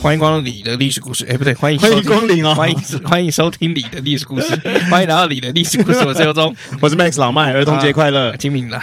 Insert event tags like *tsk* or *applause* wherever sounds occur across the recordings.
欢迎光临你的历史故事，哎，不对，欢迎欢迎光临哦，欢迎欢迎收听你的历史故事，*laughs* 欢迎来到你的历史故事，我是尤忠，我是 Max 老麦，儿童节快乐，清明了，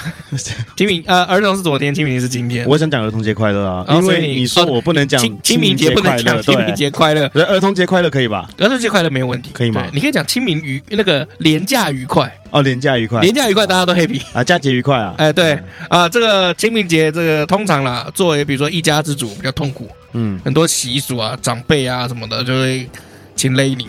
清明 *laughs* 呃，儿童是昨天，清明是今天，我想讲儿童节快乐啊，因为你说我不能讲清明节不能讲清明节快乐，儿童节快乐可以吧？儿童节快乐没有问题，可以吗？你可以讲清明愉那个连假愉快。哦，连假愉快，连假愉快，大家都 happy 啊，佳节愉快啊，哎，对。啊，这个清明节这个通常啦，作为比如说一家之主比较痛苦。嗯，很多习俗啊，长辈啊什么的，就会请勒你，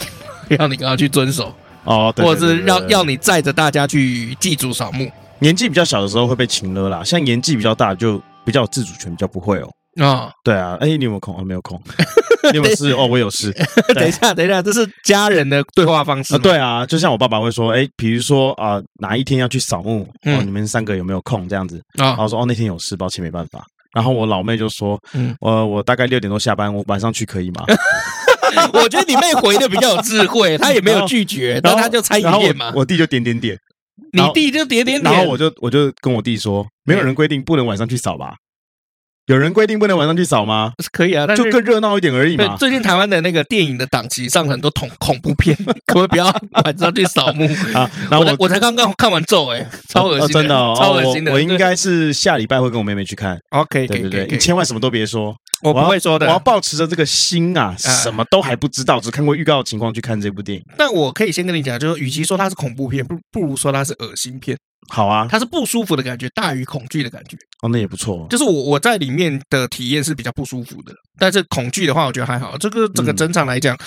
让你跟他去遵守哦，对或者是要要你载着大家去祭祖扫墓。年纪比较小的时候会被请勒啦，像年纪比较大就比较有自主权，比较不会哦。啊、哦，对啊，哎，你有没有空？哦，没有空。*laughs* 你有事？*laughs* 哦，我有事。*laughs* 等一下，等一下，这是家人的对话方式啊。对啊，就像我爸爸会说，哎，比如说啊、呃，哪一天要去扫墓，哦，你们三个有没有空？这样子啊，然后说哦，那天有事，抱歉，没办法。然后我老妹就说：“嗯，我我大概六点多下班，我晚上去可以吗？” *laughs* 我觉得你妹回的比较有智慧，她也没有拒绝，*laughs* 然后她就猜一点嘛。我弟就点点点，你弟就点点点，然后我就我就跟我弟说：“没有人规定不能晚上去扫吧？”有人规定不能晚上去扫吗？是可以啊，但是就更热闹一点而已嘛。最近台湾的那个电影的档期上很多恐恐怖片，*laughs* 可不可以不要晚上去扫墓啊？然后我我才刚刚看完咒，哎，超恶心，真的，超恶心的。我应该是下礼拜会跟我妹妹去看。OK，对对对，你千万什么都别说，我不会说的。我要保持着这个心啊，什么都还不知道，只看过预告的情况去看这部电影。但我可以先跟你讲，就是与其说它是恐怖片，不不如说它是恶心片。好啊，它是不舒服的感觉大于恐惧的感觉哦，那也不错。就是我我在里面的体验是比较不舒服的，但是恐惧的话，我觉得还好。这个整个整场来讲，嗯、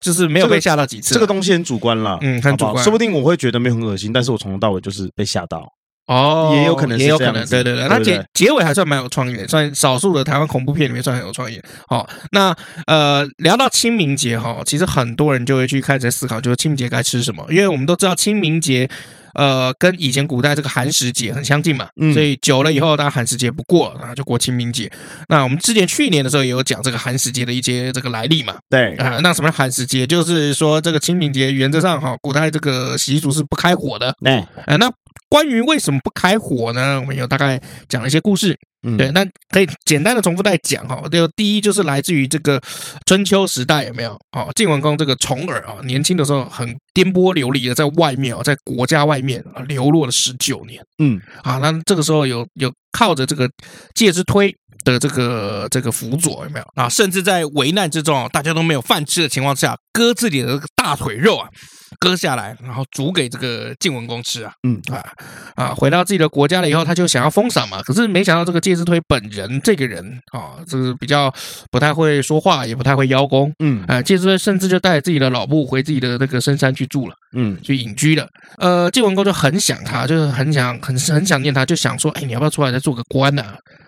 就是没有被吓到几次、这个。这个东西很主观啦，嗯，很主观。说不定我会觉得没有很恶心，但是我从头到尾就是被吓到。哦，也有可能，也有可能，对对对。那结结尾还算蛮有创意的，算少数的台湾恐怖片里面算很有创意。好，那呃，聊到清明节哈，其实很多人就会去开始在思考，就是清明节该吃什么，因为我们都知道清明节。呃，跟以前古代这个寒食节很相近嘛，嗯，所以久了以后，大家寒食节不过，然后就过清明节。那我们之前去年的时候也有讲这个寒食节的一些这个来历嘛，对啊、呃，那什么寒食节？就是说这个清明节原则上哈，古代这个习俗是不开火的，对，呃，那关于为什么不开火呢？我们有大概讲了一些故事。嗯，对，那可以简单的重复再讲哈。就第一就是来自于这个春秋时代有没有？哦，晋文公这个重耳啊，年轻的时候很颠簸流离的在外面哦，在国家外面啊流落了十九年。嗯，啊，那这个时候有有靠着这个介之推的这个这个辅佐有没有？啊，甚至在危难之中，大家都没有饭吃的情况下，割自己的这个大腿肉啊。割下来，然后煮给这个晋文公吃啊，嗯啊啊，回到自己的国家了以后，他就想要封赏嘛。可是没想到这个介之推本人这个人啊，这个比较不太会说话，也不太会邀功，嗯啊，介之推甚至就带自己的老部回自己的那个深山去住了，嗯，去隐居了。呃，晋文公就很想他，就是很想很很想念他，就想说，哎，你要不要出来再做个官呢？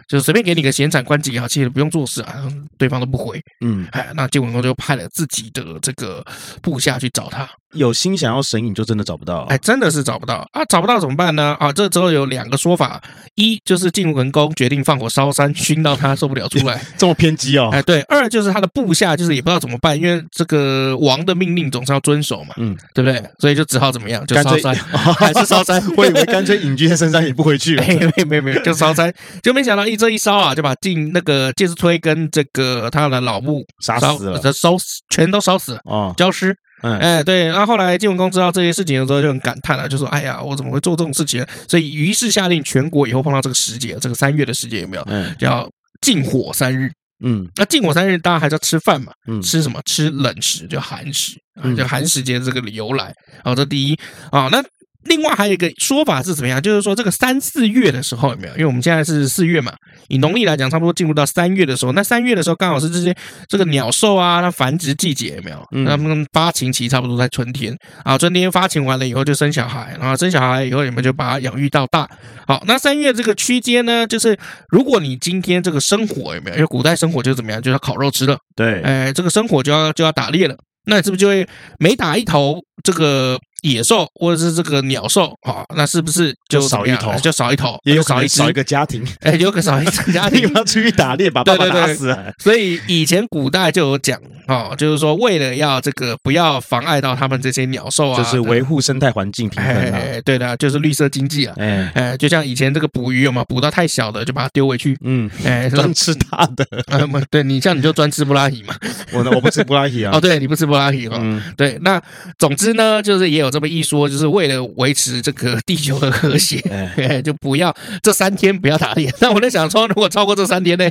就随便给你个闲产官职也好，其实不用做事啊，对方都不回。嗯，哎，那晋文公就派了自己的这个部下去找他。有心想要神隐，就真的找不到。哎，真的是找不到啊！找不到怎么办呢？啊，这之后有两个说法：一就是晋文公决定放火烧山，熏到他受不了出来，*laughs* 这么偏激哦。哎，对。二就是他的部下就是也不知道怎么办，因为这个王的命令总是要遵守嘛，嗯，对不对？所以就只好怎么样，就烧山，*laughs* 还是烧山。我以为干脆隐居在深山也不回去了。*laughs* 没有没有没有，就烧山，就没想到一这一烧啊，就把晋那个介之推跟这个他的老母杀死了，烧全都烧死了啊，焦尸。嗯，哎，对，那后后来晋文公知道这些事情的时候就很感叹了，就说：“哎呀，我怎么会做这种事情？”所以于是下令全国以后碰到这个时节，这个三月的时节有没有？嗯，叫禁火三日。嗯，那禁火三日，大家还是要吃饭嘛？嗯，吃什么？吃冷食，就寒食啊，就寒食节这个由来。好，这第一啊，那另外还有一个说法是怎么样？就是说这个三四月的时候有没有？因为我们现在是四月嘛，以农历来讲，差不多进入到三月的时候。那三月的时候刚好是这些这个鸟兽啊，它繁殖季节有没有？它们发情期差不多在春天啊，春天发情完了以后就生小孩，然后生小孩以后你们就把它养育到大。好，那三月这个区间呢，就是如果你今天这个生火有没有？因为古代生火就是怎么样？就要烤肉吃了。对，哎，这个生火就要就要打猎了。那你是不是就会每打一头这个？野兽或者是这个鸟兽啊，那是不是就少一头？就少一头，也有少一少一个家庭。哎，有个少一个家庭 *laughs* 要出去打猎，把爸爸打死。所以以前古代就有讲哦，就是说为了要这个不要妨碍到他们这些鸟兽啊，就是维护生态环境平衡。哎，对的，就是绿色经济啊。哎哎，就像以前这个捕鱼有没有捕到太小的就把它丢回去。嗯，哎，*laughs* 专吃大的。*laughs* 嗯，对你像你就专吃布拉提嘛。我呢，我不吃布拉提啊。哦，对，你不吃布拉提哦。嗯，对，那总之呢，就是也有这么一说，就是。为了维持这个地球的和谐，哎，*laughs* 就不要这三天不要打猎。*laughs* 那我在想说，如果超过这三天呢，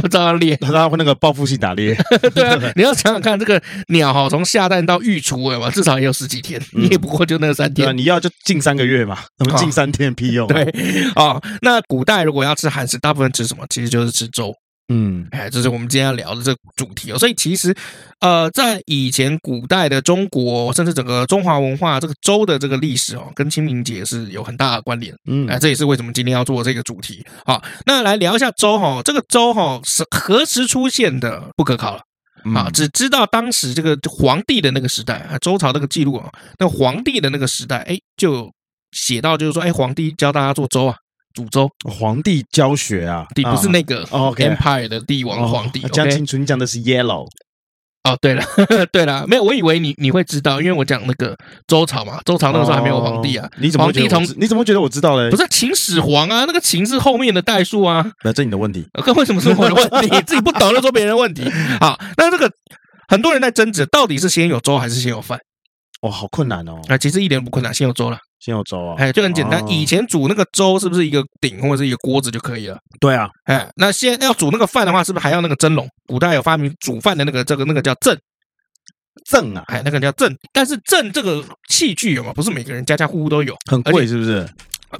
不照样猎，他会那个报复性打猎。*laughs* 对啊，你要想想看，这个鸟哈，从下蛋到育雏，哎嘛，至少也有十几天，你也不过就那三天。你要就近三个月嘛，那么近三天屁用？对，哦，那古代如果要吃寒食，大部分吃什么？其实就是吃粥。嗯，哎，这是我们今天要聊的这个主题哦。所以其实，呃，在以前古代的中国，甚至整个中华文化，这个周的这个历史哦，跟清明节是有很大的关联。嗯，哎，这也是为什么今天要做这个主题。好，那来聊一下周哈，这个周哈是何时出现的？不可考了。啊，只知道当时这个皇帝的那个时代，周朝那个记录啊，那皇帝的那个时代，哎，就写到就是说，哎，皇帝教大家做粥啊。煮粥，皇帝教学啊，你不是那个 Empire 的帝王皇帝。讲清楚，你讲的是 Yellow。哦，对了，对了，没有，我以为你你会知道，因为我讲那个周朝嘛，周朝那个时候还没有皇帝啊。你怎么皇帝从你怎么觉得我知道嘞？不是秦始皇啊，那个秦是后面的代数啊。那这你的问题。哥，为什么是我的问题？*laughs* 自己不懂就说别人的问题。好，那这个很多人在争执，到底是先有周还是先有饭？哇，好困难哦。啊，其实一点都不困难，先有粥了。先有粥啊，哎，就很简单。以前煮那个粥是不是一个鼎或者是一个锅子就可以了？对啊，哎，那现在要煮那个饭的话，是不是还要那个蒸笼？古代有发明煮饭的那个这个那个叫甑，甑啊，哎，那个叫甑。但是甑这个器具有吗？不是每个人家家户户都有，很贵是不是？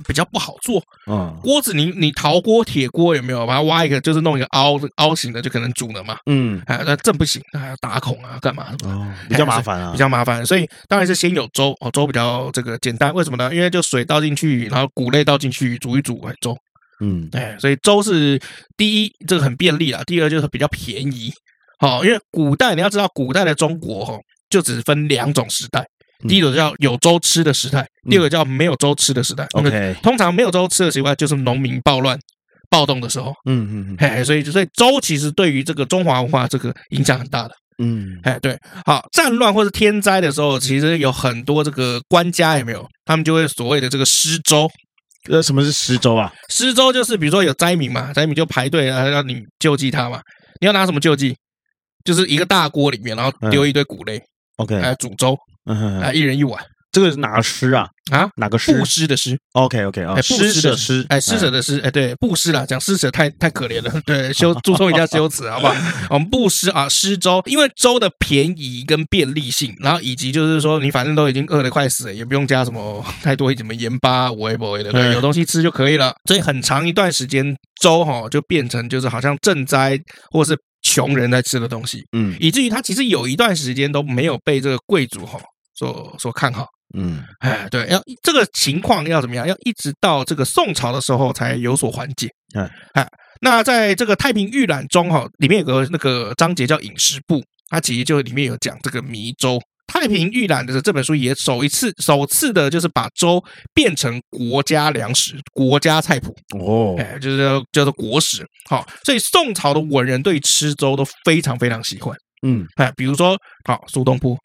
比较不好做，嗯，锅子你你陶锅、铁锅有没有？把它挖一个，就是弄一个凹凹形的，就可能煮了嘛，嗯，哎，那这不行，那还要打孔啊，干嘛？哦，比较麻烦啊，比较麻烦，所以当然是先有粥哦，粥比较这个简单，为什么呢？因为就水倒进去，然后谷类倒进去煮一煮，哎，粥，嗯，哎，所以粥是第一，这个很便利啊，第二就是比较便宜，好，因为古代你要知道，古代的中国哈，就只分两种时代。第一种叫有粥吃的时代，第二个叫没有粥吃的时代。OK，通常没有粥吃的时代就是农民暴乱、暴动的时候。嗯嗯嗯，嘿，所以所以粥其实对于这个中华文化这个影响很大的。嗯，哎对，好，战乱或者天灾的时候，其实有很多这个官家有没有？他们就会所谓的这个施粥。呃，什么是施粥啊？施粥就是比如说有灾民嘛，灾民就排队啊，让你救济他嘛。你要拿什么救济？就是一个大锅里面，然后丢一堆谷类。OK，来煮粥。啊，一人一碗，这个是哪个诗啊？啊，哪个诗？布施的施。OK OK 啊，施舍的施，哎，施舍的施，哎，对，布施啦，讲施舍太太可怜了，*laughs* 对，修 *laughs* 注重一下修辞，好不好？我们布施啊，施粥，因为粥的便宜跟便利性，然后以及就是说，你反正都已经饿得快死了，也不用加什么太多什么盐巴、微波的，对，有东西吃就可以了。所以很长一段时间，粥哈就变成就是好像赈灾或是穷人在吃的东西，嗯，以至于他其实有一段时间都没有被这个贵族哈。所所看好，嗯，哎，对，要这个情况要怎么样？要一直到这个宋朝的时候才有所缓解，嗯，哎，那在这个《太平御览》中哈，里面有个那个章节叫饮食部，它其实就里面有讲这个糜粥。《太平御览》的这本书也首一次首次的就是把粥变成国家粮食、国家菜谱哦，哎，就是叫叫做国食。好，所以宋朝的文人对吃粥都非常非常喜欢。嗯，哎，比如说，好苏东坡，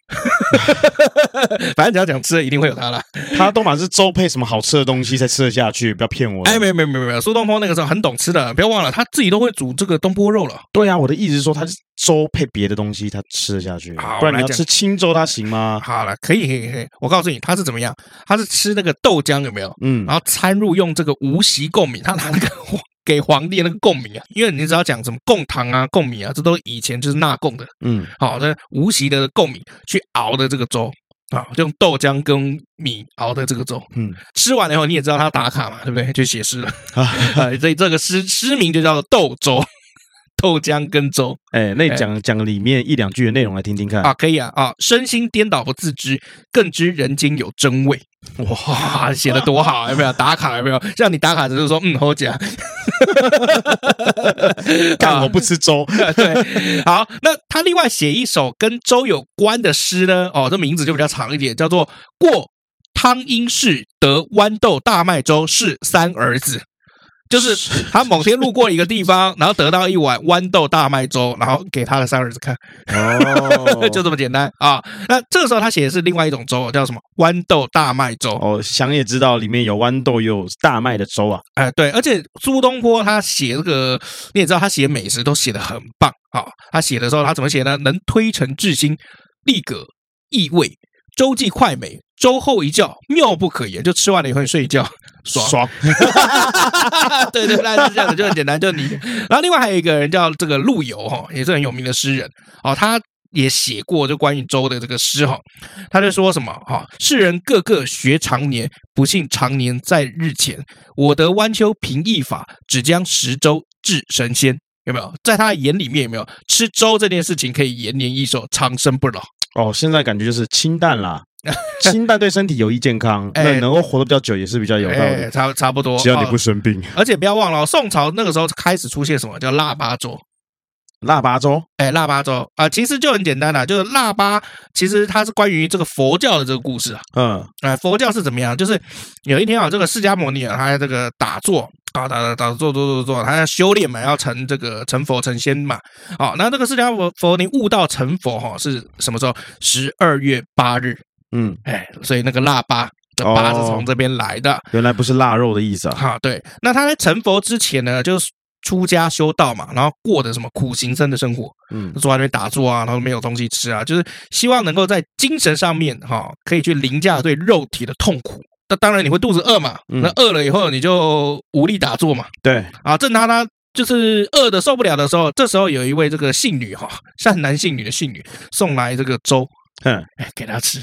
*laughs* 反正只要讲吃的，一定会有他了。他都嘛是粥配什么好吃的东西才吃得下去，不要骗我。哎，没有没有没有没有，苏东坡那个时候很懂吃的，不要忘了，他自己都会煮这个东坡肉了。对啊，我的意思是说，他是粥配别的东西，他吃得下去。好，不然你要吃清粥，他行吗？好了，可以可以可以，我告诉你，他是怎么样？他是吃那个豆浆有没有？嗯，然后掺入用这个无锡贡米，他拿那个。*laughs* 给皇帝那个贡米啊，因为你只要讲什么贡糖啊、贡米啊，这都以前就是纳贡的。嗯，好，那无锡的贡米去熬的这个粥，啊，就用豆浆跟米熬的这个粥。嗯，吃完了以后你也知道他打卡嘛，对不对？就写诗了啊，*laughs* 所以这个诗诗名就叫做豆粥。豆浆跟粥，哎，那讲讲里面一两句的内容来听听看啊，可以啊啊，身心颠倒不自知，更知人间有真味。哇，写的多好，有没有打卡？有没有？像你打卡只是说，嗯，好讲，*laughs* 干我不吃粥。*laughs* 对，好，那他另外写一首跟粥有关的诗呢，哦，这名字就比较长一点，叫做《过汤阴市得豌豆大麦粥是三儿子》。就是 *laughs* 他某天路过一个地方，然后得到一碗豌豆大麦粥，然后给他的三儿子看，哦，*laughs* 就这么简单啊。那这个时候他写的是另外一种粥，叫什么？豌豆大麦粥。哦，想也知道里面有豌豆有大麦的粥啊。哎，对，而且苏东坡他写这个，你也知道他写美食都写的很棒啊。他写的时候他怎么写呢？能推陈至新，立格意味，粥既快美，周后一觉妙不可言。就吃完了以后你睡一觉。爽，爽对 *laughs* 对，那是这样子，就很简单，就你。然后另外还有一个人叫这个陆游哈，也是很有名的诗人哦，他也写过就关于粥的这个诗哈，他就说什么哈，世人个个学长年，不幸长年在日前。我得弯秋平易法，只将十周治神仙。有没有？在他的眼里面有没有吃粥这件事情可以延年益寿、长生不老？哦，现在感觉就是清淡啦。清淡对身体有益健康，*laughs* 那，能够活得比较久也是比较有道理。差差不多，只要你不生病。而且不要忘了，宋朝那个时候开始出现什么叫腊八粥？*laughs* 腊八粥，哎，腊八粥啊，其实就很简单啦，就是腊八，其实它是关于这个佛教的这个故事啊。嗯，哎，佛教是怎么样？就是有一天啊，这个释迦牟尼啊，他这个打坐啊，打打打坐，坐坐坐，他要修炼嘛，要成这个成佛成仙嘛。好，那这个释迦佛佛尼悟道成佛哈，是什么时候？十二月八日。嗯，哎，所以那个腊八的八是从这边来的，原来不是腊肉的意思啊。哈，对，那他在成佛之前呢，就是出家修道嘛，然后过的什么苦行僧的生活，嗯，坐在那边打坐啊，然后没有东西吃啊，就是希望能够在精神上面哈，可以去凌驾对肉体的痛苦。那当然你会肚子饿嘛，那饿了以后你就无力打坐嘛。对，啊，正当他就是饿的受不了的时候，这时候有一位这个信女哈，*laughs* 善男信女的信女送来这个粥，嗯，哎，给他吃。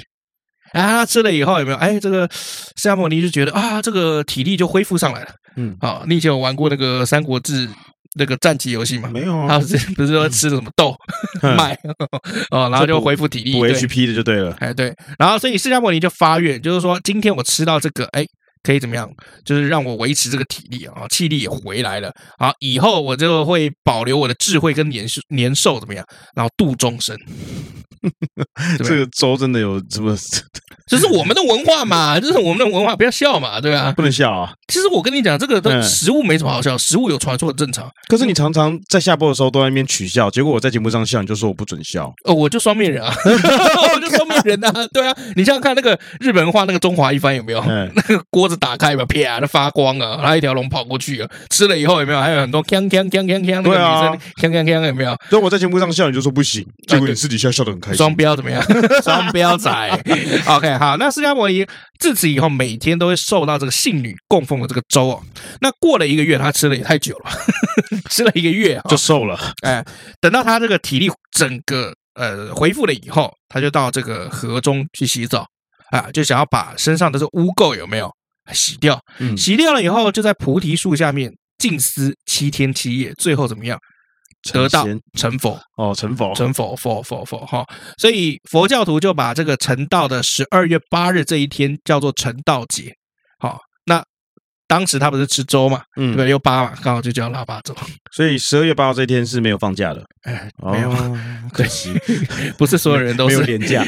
啊，吃了以后有没有？哎，这个释迦牟尼就觉得啊，这个体力就恢复上来了。嗯，好，你以前有玩过那个《三国志》那个战棋游戏嘛？没有啊，他不是不是说吃什么豆 *laughs* 麦 *laughs* 哦，然后就恢复体力，补 HP 的就对了。哎，对，然后所以释迦牟尼就发愿，就是说今天我吃到这个，哎。可以怎么样？就是让我维持这个体力啊，气力也回来了。好，以后我就会保留我的智慧跟年寿年寿怎么样？然后度众生。*laughs* 这个粥真的有什么？这是我们的文化嘛？这是我们的文化，不要笑嘛，对吧？不能笑啊！其实我跟你讲，这个都食物没什么好笑，食物有传说很正常。可是你常常在下播的时候都在那边取笑，结果我在节目上笑，你就说我不准笑。哦，我就双面人啊，*laughs* 我就双面人啊，对啊。你想想看那个日本人画那个中华一番有没有？*laughs* 那个锅子打开吧，啪的发光啊，然后一条龙跑过去啊，吃了以后有没有？还有很多锵锵锵锵锵，那个女生锵锵锵有没有？所以我在节目上笑，你就说不行，结果你私底下笑得很开心。双标怎么样？*laughs* 双标仔。OK，好，那释迦牟尼自此以后每天都会受到这个信女供奉的这个粥哦。那过了一个月，他吃了也太久了，*laughs* 吃了一个月就瘦了。哎，等到他这个体力整个呃恢复了以后，他就到这个河中去洗澡啊，就想要把身上的这污垢有没有洗掉？洗掉了以后，就在菩提树下面静思七天七夜，最后怎么样？得道成佛。哦，成佛。成佛佛佛佛哈，所以佛教徒就把这个成道的十二月八日这一天叫做成道节。好，那当时他不是吃粥嘛，嗯，对，又八嘛，刚好就叫腊八粥。所以十二月八号这一天是没有放假的，哎，没有，*laughs* 可惜，不是所有人都是年假。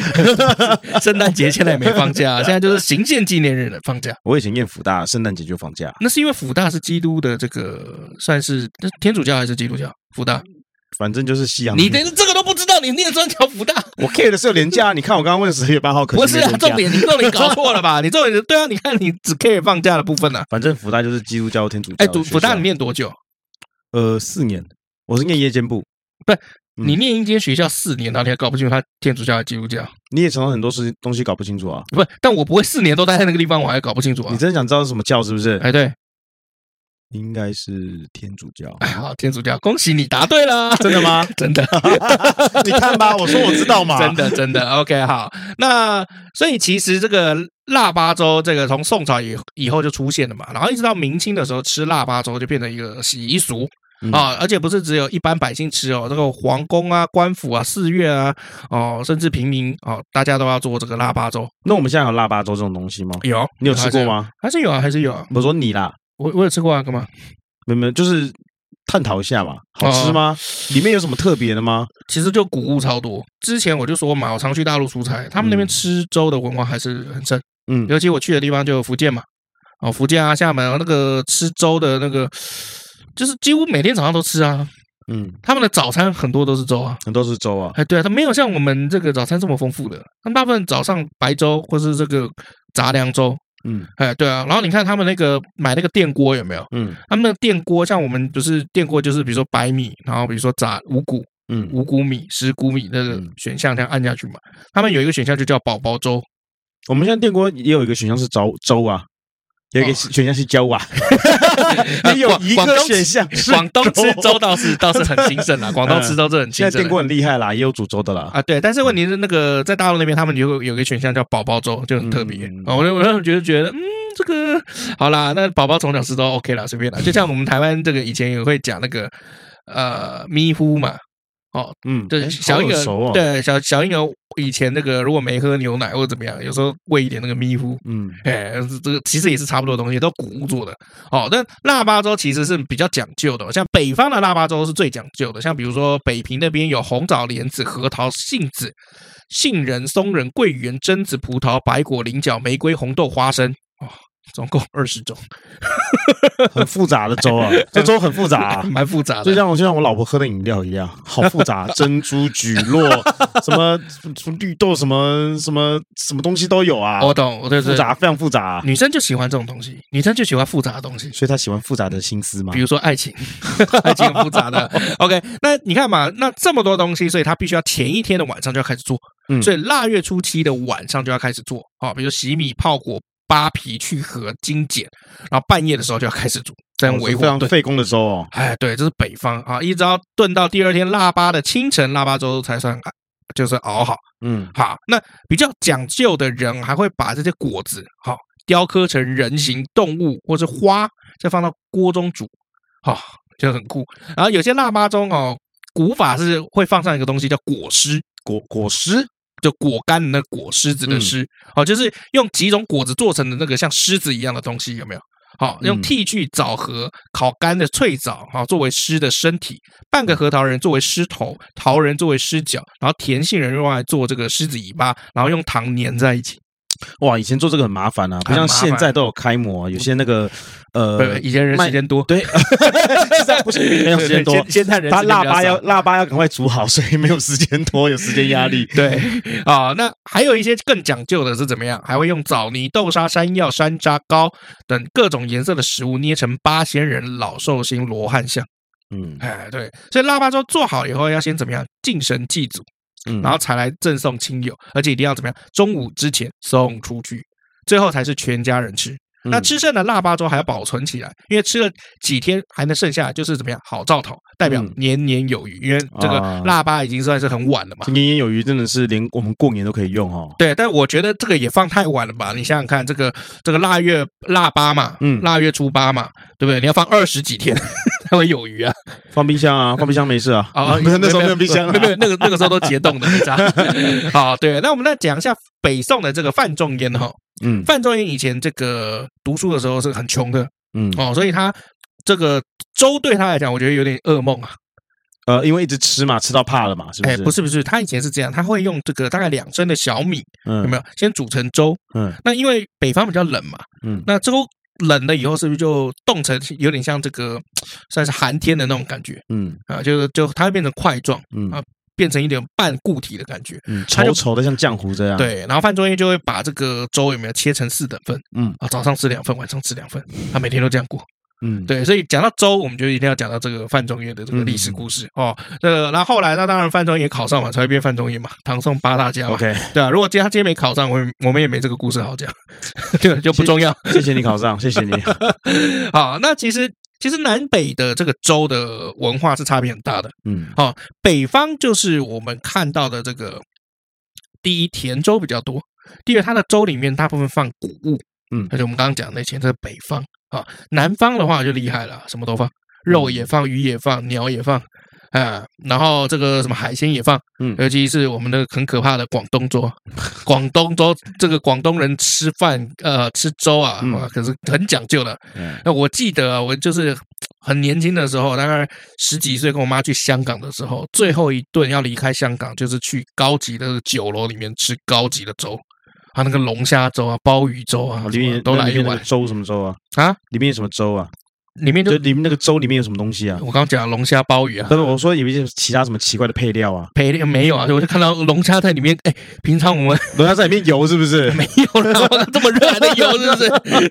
*laughs* 圣诞节现在也没放假，*laughs* 现在就是行宪纪念日的放假。我以前念辅大，圣诞节就放假，那是因为辅大是基督的这个，算是天主教还是基督教？辅大，反正就是西洋。你连这个你念专条福大？我 care 的是有连假。你看我刚刚问十月八号，可不是啊？重点你重点 *laughs* 搞错了吧？你重点对啊？你看你只 care 放假的部分呢？反正福大就是基督教天主教。哎，读福大你念多久？呃，四年。我是念夜间部，不是你念一间学校四年，然后你还搞不清楚他天主教还是基督教？你也常常很多事东西搞不清楚啊？不是，但我不会四年都待在那个地方，我还搞不清楚啊？你真的想知道是什么教是不是？哎，对。应该是天主教。哎，好，天主教，恭喜你答对了，真的吗？*laughs* 真的，*laughs* 你看吧，我说我知道嘛，真的，真的。OK，好，那所以其实这个腊八粥，这个从宋朝以以后就出现了嘛，然后一直到明清的时候，吃腊八粥就变成一个习俗啊，而且不是只有一般百姓吃哦，这个皇宫啊、官府啊、寺院啊，哦，甚至平民哦，大家都要做这个腊八粥。那我们现在有腊八粥这种东西吗？有，你有吃过吗？还是有啊，还是有啊。我说你啦。我我有吃过啊，干嘛？没有没有，就是探讨一下嘛。好吃吗？里面有什么特别的吗？其实就谷物超多。之前我就说嘛，我常去大陆出差，他们那边吃粥的文化还是很深。嗯，尤其我去的地方就福建嘛，哦，福建啊，厦门啊那个吃粥的那个，就是几乎每天早上都吃啊。嗯，他们的早餐很多都是粥啊，很多是粥啊。哎，对啊，他没有像我们这个早餐这么丰富的。他们大部分早上白粥或是这个杂粮粥。嗯，哎，对啊，然后你看他们那个买那个电锅有没有？嗯，他们的电锅像我们不是电锅，就是比如说白米，然后比如说炸五谷，嗯，五谷米、十谷米那个选项这样按下去嘛。他们有一个选项就叫宝宝粥。我们现在电锅也有一个选项是粥粥啊。有一个选项是粥啊，*laughs* 有一个选项，广东吃粥倒是倒是很兴盛啦，*laughs* 广东吃粥是很兴盛。现在电锅很厉害啦，也有煮粥的啦。啊，对，但是问题是那个在大陆那边，他们有有个选项叫宝宝粥，就很特别。我我那时候觉得觉得，嗯，这个好啦，那宝宝从小吃粥 OK 啦，随便啦。就像我们台湾这个以前也会讲那个呃咪呼嘛。哦，嗯，对，小婴儿，对小小婴儿以前那个如果没喝牛奶或者怎么样，有时候喂一点那个咪糊，嗯，哎，这个其实也是差不多的东西，都谷物做的。哦，但腊八粥其实是比较讲究的，像北方的腊八粥是最讲究的，像比如说北平那边有红枣、莲子、核桃、杏子、杏仁、松仁、桂圆、榛子、葡萄、白果、菱角、玫瑰、红豆、花生。哦总共二十种，*laughs* 很复杂的粥啊，这粥很复杂啊，*laughs* 蛮复杂的，就像我就像我老婆喝的饮料一样，好复杂，珍珠、菊络，什么什么绿豆，什么什么什么东西都有啊。我懂，我对，复杂，非常复杂。女生就喜欢这种东西，女生就喜欢复杂的东西，所以她喜欢复杂的心思嘛。比如说爱情，*laughs* 爱情很复杂的。OK，那你看嘛，那这么多东西，所以她必须要前一天的晚上就要开始做，所以腊月初七的晚上就要开始做啊，比如洗米泡果。扒皮去核精简，然后半夜的时候就要开始煮，这样维护。非常费工的粥哦。哎，对，这是北方啊，一直要炖到第二天腊八的清晨，腊八粥才算就是熬好。嗯，好，那比较讲究的人还会把这些果子好雕刻成人形动物或是花，再放到锅中煮，好就很酷。然后有些腊八粥哦，古法是会放上一个东西叫果丝，果果丝。就果干的那果狮子的狮，好，就是用几种果子做成的那个像狮子一样的东西，有没有？好，用剃去枣核烤干的脆枣，好，作为狮的身体；半个核桃仁作为狮头，桃仁作为狮脚，然后甜杏仁用来做这个狮子尾巴，然后用糖粘在一起。哇，以前做这个很麻烦啊，不像现在都有开模，有些那个呃，以前人时间多，*laughs* *laughs* 对，现在不是没有时间多，现在人他腊八要腊八要赶快煮好，所以没有时间多，有时间压力。对啊，那还有一些更讲究的是怎么样？还会用枣泥、豆沙、山药、山楂糕等各种颜色的食物捏成八仙人、老寿星、罗汉像。嗯，哎，对，所以腊八粥做好以后要先怎么样？敬神祭祖。嗯，然后才来赠送亲友，而且一定要怎么样？中午之前送出去，最后才是全家人吃。那吃剩的腊八粥还要保存起来，因为吃了几天还能剩下，就是怎么样？好兆头，代表年年有余。因为这个腊八已经算是很晚了嘛，年年有余真的是连我们过年都可以用哦。对，但我觉得这个也放太晚了吧？你想想看，这个这个腊月腊八嘛，嗯，腊月初八嘛，对不对？你要放二十几天。*laughs* 才会有余啊！放冰箱啊，放冰箱没事啊。*laughs* 啊，那时候没有冰箱，没有那个那个时候都解冻的，你知道？好，对，那我们来讲一下北宋的这个范仲淹哈。嗯，范仲淹以前这个读书的时候是很穷的，嗯哦，所以他这个粥对他来讲，我觉得有点噩梦啊。呃，因为一直吃嘛，吃到怕了嘛，是不是？哎，不是不是，他以前是这样，他会用这个大概两升的小米，嗯有没有？先煮成粥，嗯，那因为北方比较冷嘛，嗯，那粥。冷了以后是不是就冻成有点像这个算是寒天的那种感觉？嗯啊，就是就它会变成块状，嗯啊，变成一点半固体的感觉，嗯，稠稠的像浆糊这样。对，然后范仲淹就会把这个粥有没有切成四等份？嗯啊，早上吃两份，晚上吃两份，他每天都这样过。嗯，对，所以讲到粥，我们就一定要讲到这个范仲淹的这个历史故事哦。那个，然后后来那当然范仲淹考上嘛，才会变范仲淹嘛，唐宋八大家嘛。OK，对啊，如果今天他今天没考上，我我们也没这个故事好讲，*laughs* 就就不重要。谢谢你考上，谢谢你。*laughs* 好，那其实其实南北的这个粥的文化是差别很大的。嗯，好，北方就是我们看到的这个第一甜粥比较多，第二它的粥里面大部分放谷物。嗯，而且我们刚刚讲那些，这是北方啊，南方的话就厉害了，什么都放，肉也放，鱼也放，鸟也放。啊，然后这个什么海鲜也放，嗯，尤其是我们的很可怕的广东粥，*laughs* 广东粥，这个广东人吃饭呃吃粥啊，哇，可是很讲究的。那我记得啊，我就是很年轻的时候，大概十几岁，跟我妈去香港的时候，最后一顿要离开香港，就是去高级的酒楼里面吃高级的粥，啊，那个龙虾粥啊，鲍鱼粥啊，里面都来一碗粥，什么粥啊？啊，里面有什么粥啊？里面就里面那个粥里面有什么东西啊？我刚刚讲龙虾鲍鱼啊，不是我说有一些其他什么奇怪的配料啊？配料没有啊，我就看到龙虾在里面。哎，平常我们 *laughs* 龙虾在里面游是不是？*laughs* 没有了，这么热还能游是不是？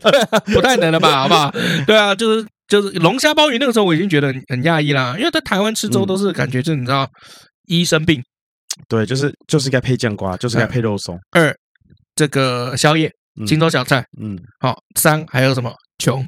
*laughs* 不太能了吧？好不好？对啊，就是就是龙虾鲍鱼那个时候我已经觉得很很讶异啦，因为在台湾吃粥都是感觉就是你知道一生病，对，就是就是该配酱瓜，就是该配肉松。二这个宵夜荆州小菜，嗯，好。三还有什么？穷，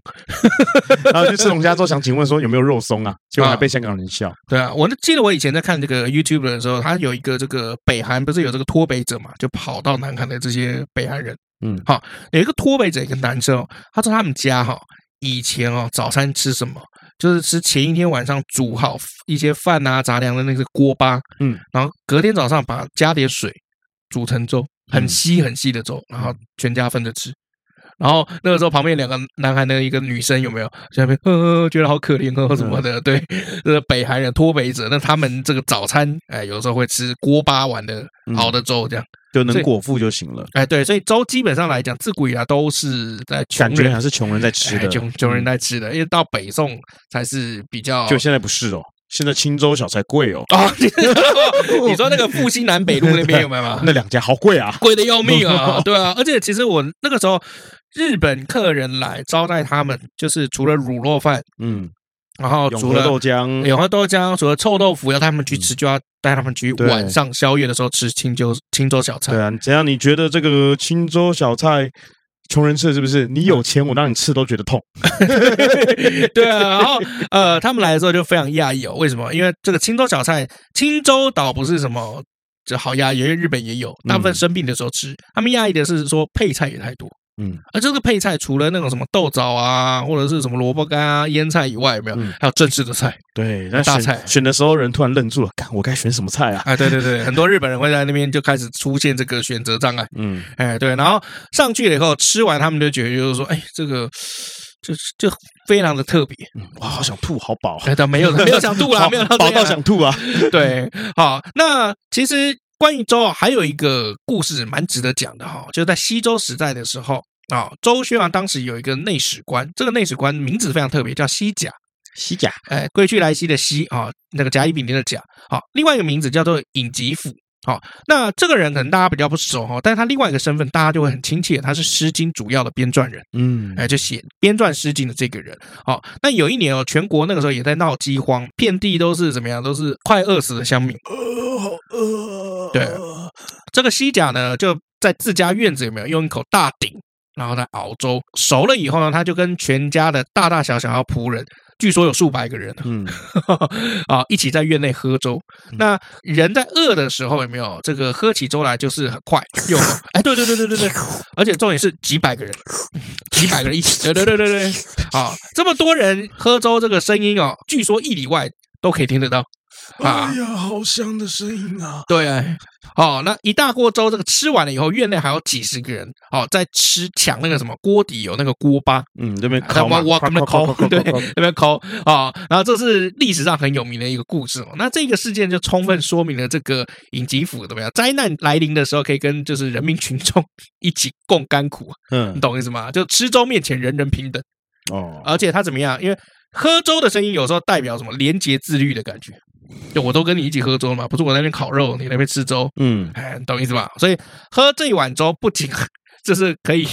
*laughs* 然后去吃龙虾之后，想请问说有没有肉松啊？*laughs* 结果还被香港人笑。对啊，我记得我以前在看这个 YouTube 的时候，他有一个这个北韩不是有这个脱北者嘛，就跑到南韩的这些北韩人，嗯，好，有一个脱北者一个男生，他说他们家哈以前哦早餐吃什么，就是吃前一天晚上煮好一些饭啊杂粮的那个锅巴，嗯，然后隔天早上把加点水煮成粥，很稀很稀的粥，然后全家分着吃。然后那个时候，旁边两个南韩的一个女生有没有在那边呵呵，觉得好可怜哦什么的？对，这个北韩人脱北者，那他们这个早餐，哎，有时候会吃锅巴碗的熬的粥，这样就能果腹就行了。哎，对，所以粥基本上来讲，自古以来都是在感觉还是穷人在吃的，穷穷人在吃的，因为到北宋才是比较。就现在不是哦，现在青州小菜贵哦。啊，你说那个复兴南北路那边有没有？那两家好贵啊，贵的要命啊！对啊，而且其实我那个时候。日本客人来招待他们，就是除了卤肉饭，嗯，然后除了豆浆，永和豆浆，除了臭豆腐要他们去吃，就要带他们去晚上宵夜的时候吃清粥清粥小菜。对啊，怎样？你觉得这个清粥小菜穷人吃是不是？你有钱，我让你吃都觉得痛。*laughs* 对啊，然后呃，他们来的时候就非常讶异哦，为什么？因为这个清粥小菜，清粥倒不是什么就好压抑，因为日本也有，大部分生病的时候吃。他们讶异的是说配菜也太多。嗯，而这个配菜除了那种什么豆枣啊，或者是什么萝卜干啊、腌菜以外，有没有？还有正式的菜。对，那大菜选的时候，人突然愣住了，看我该选什么菜啊？哎，对对对，很多日本人会在那边就开始出现这个选择障碍。嗯，哎，对，然后上去了以后吃完，他们就觉得就是说，哎，这个就就非常的特别。哇，好想吐，好饱。哎，但没有没有想吐啦，*laughs* 没有饱到想吐啊。对，好，那其实。关于周啊，还有一个故事蛮值得讲的哈，就是在西周时代的时候啊，周宣王当时有一个内史官，这个内史官名字非常特别，叫西甲。西甲，哎，归去来兮的西啊，那个甲乙丙丁的甲。好，另外一个名字叫做尹吉甫。好，那这个人可能大家比较不熟哈，但是他另外一个身份大家就会很亲切，他是《诗经》主要的编撰人，嗯，哎，就写编撰《诗经》的这个人。好，那有一年哦，全国那个时候也在闹饥荒，遍地都是怎么样，都是快饿死的乡民。呃，好饿。对，这个西甲呢，就在自家院子有没有用一口大鼎，然后他熬粥，熟了以后呢，他就跟全家的大大小小要仆人。据说有数百个人，嗯，*laughs* 啊，一起在院内喝粥。那人在饿的时候有没有？这个喝起粥来就是很快又 *laughs* 哎，对对对对对对，*laughs* 而且重点是几百个人，几百个人一起，对对对对对，啊，这么多人喝粥这个声音哦，据说一里外都可以听得到。哎呀，好香的声音啊！对，哦，那一大锅粥，这个吃完了以后，院内还有几十个人哦，在吃抢那个什么锅底有那个锅巴，嗯，这边烤嘛，那边烤，对，*laughs* 那边烤啊。然后这是历史上很有名的一个故事哦。那这个事件就充分说明了这个尹吉府怎么样？灾难来临的时候，可以跟就是人民群众一起共甘苦。嗯，你懂意思吗？就吃粥面前人人平等哦。而且他怎么样？因为喝粥的声音有时候代表什么？廉洁自律的感觉。就我都跟你一起喝粥嘛，不是我在那边烤肉，你那边吃粥，嗯，哎，懂意思吧？所以喝这一碗粥不仅 *laughs* 就是可以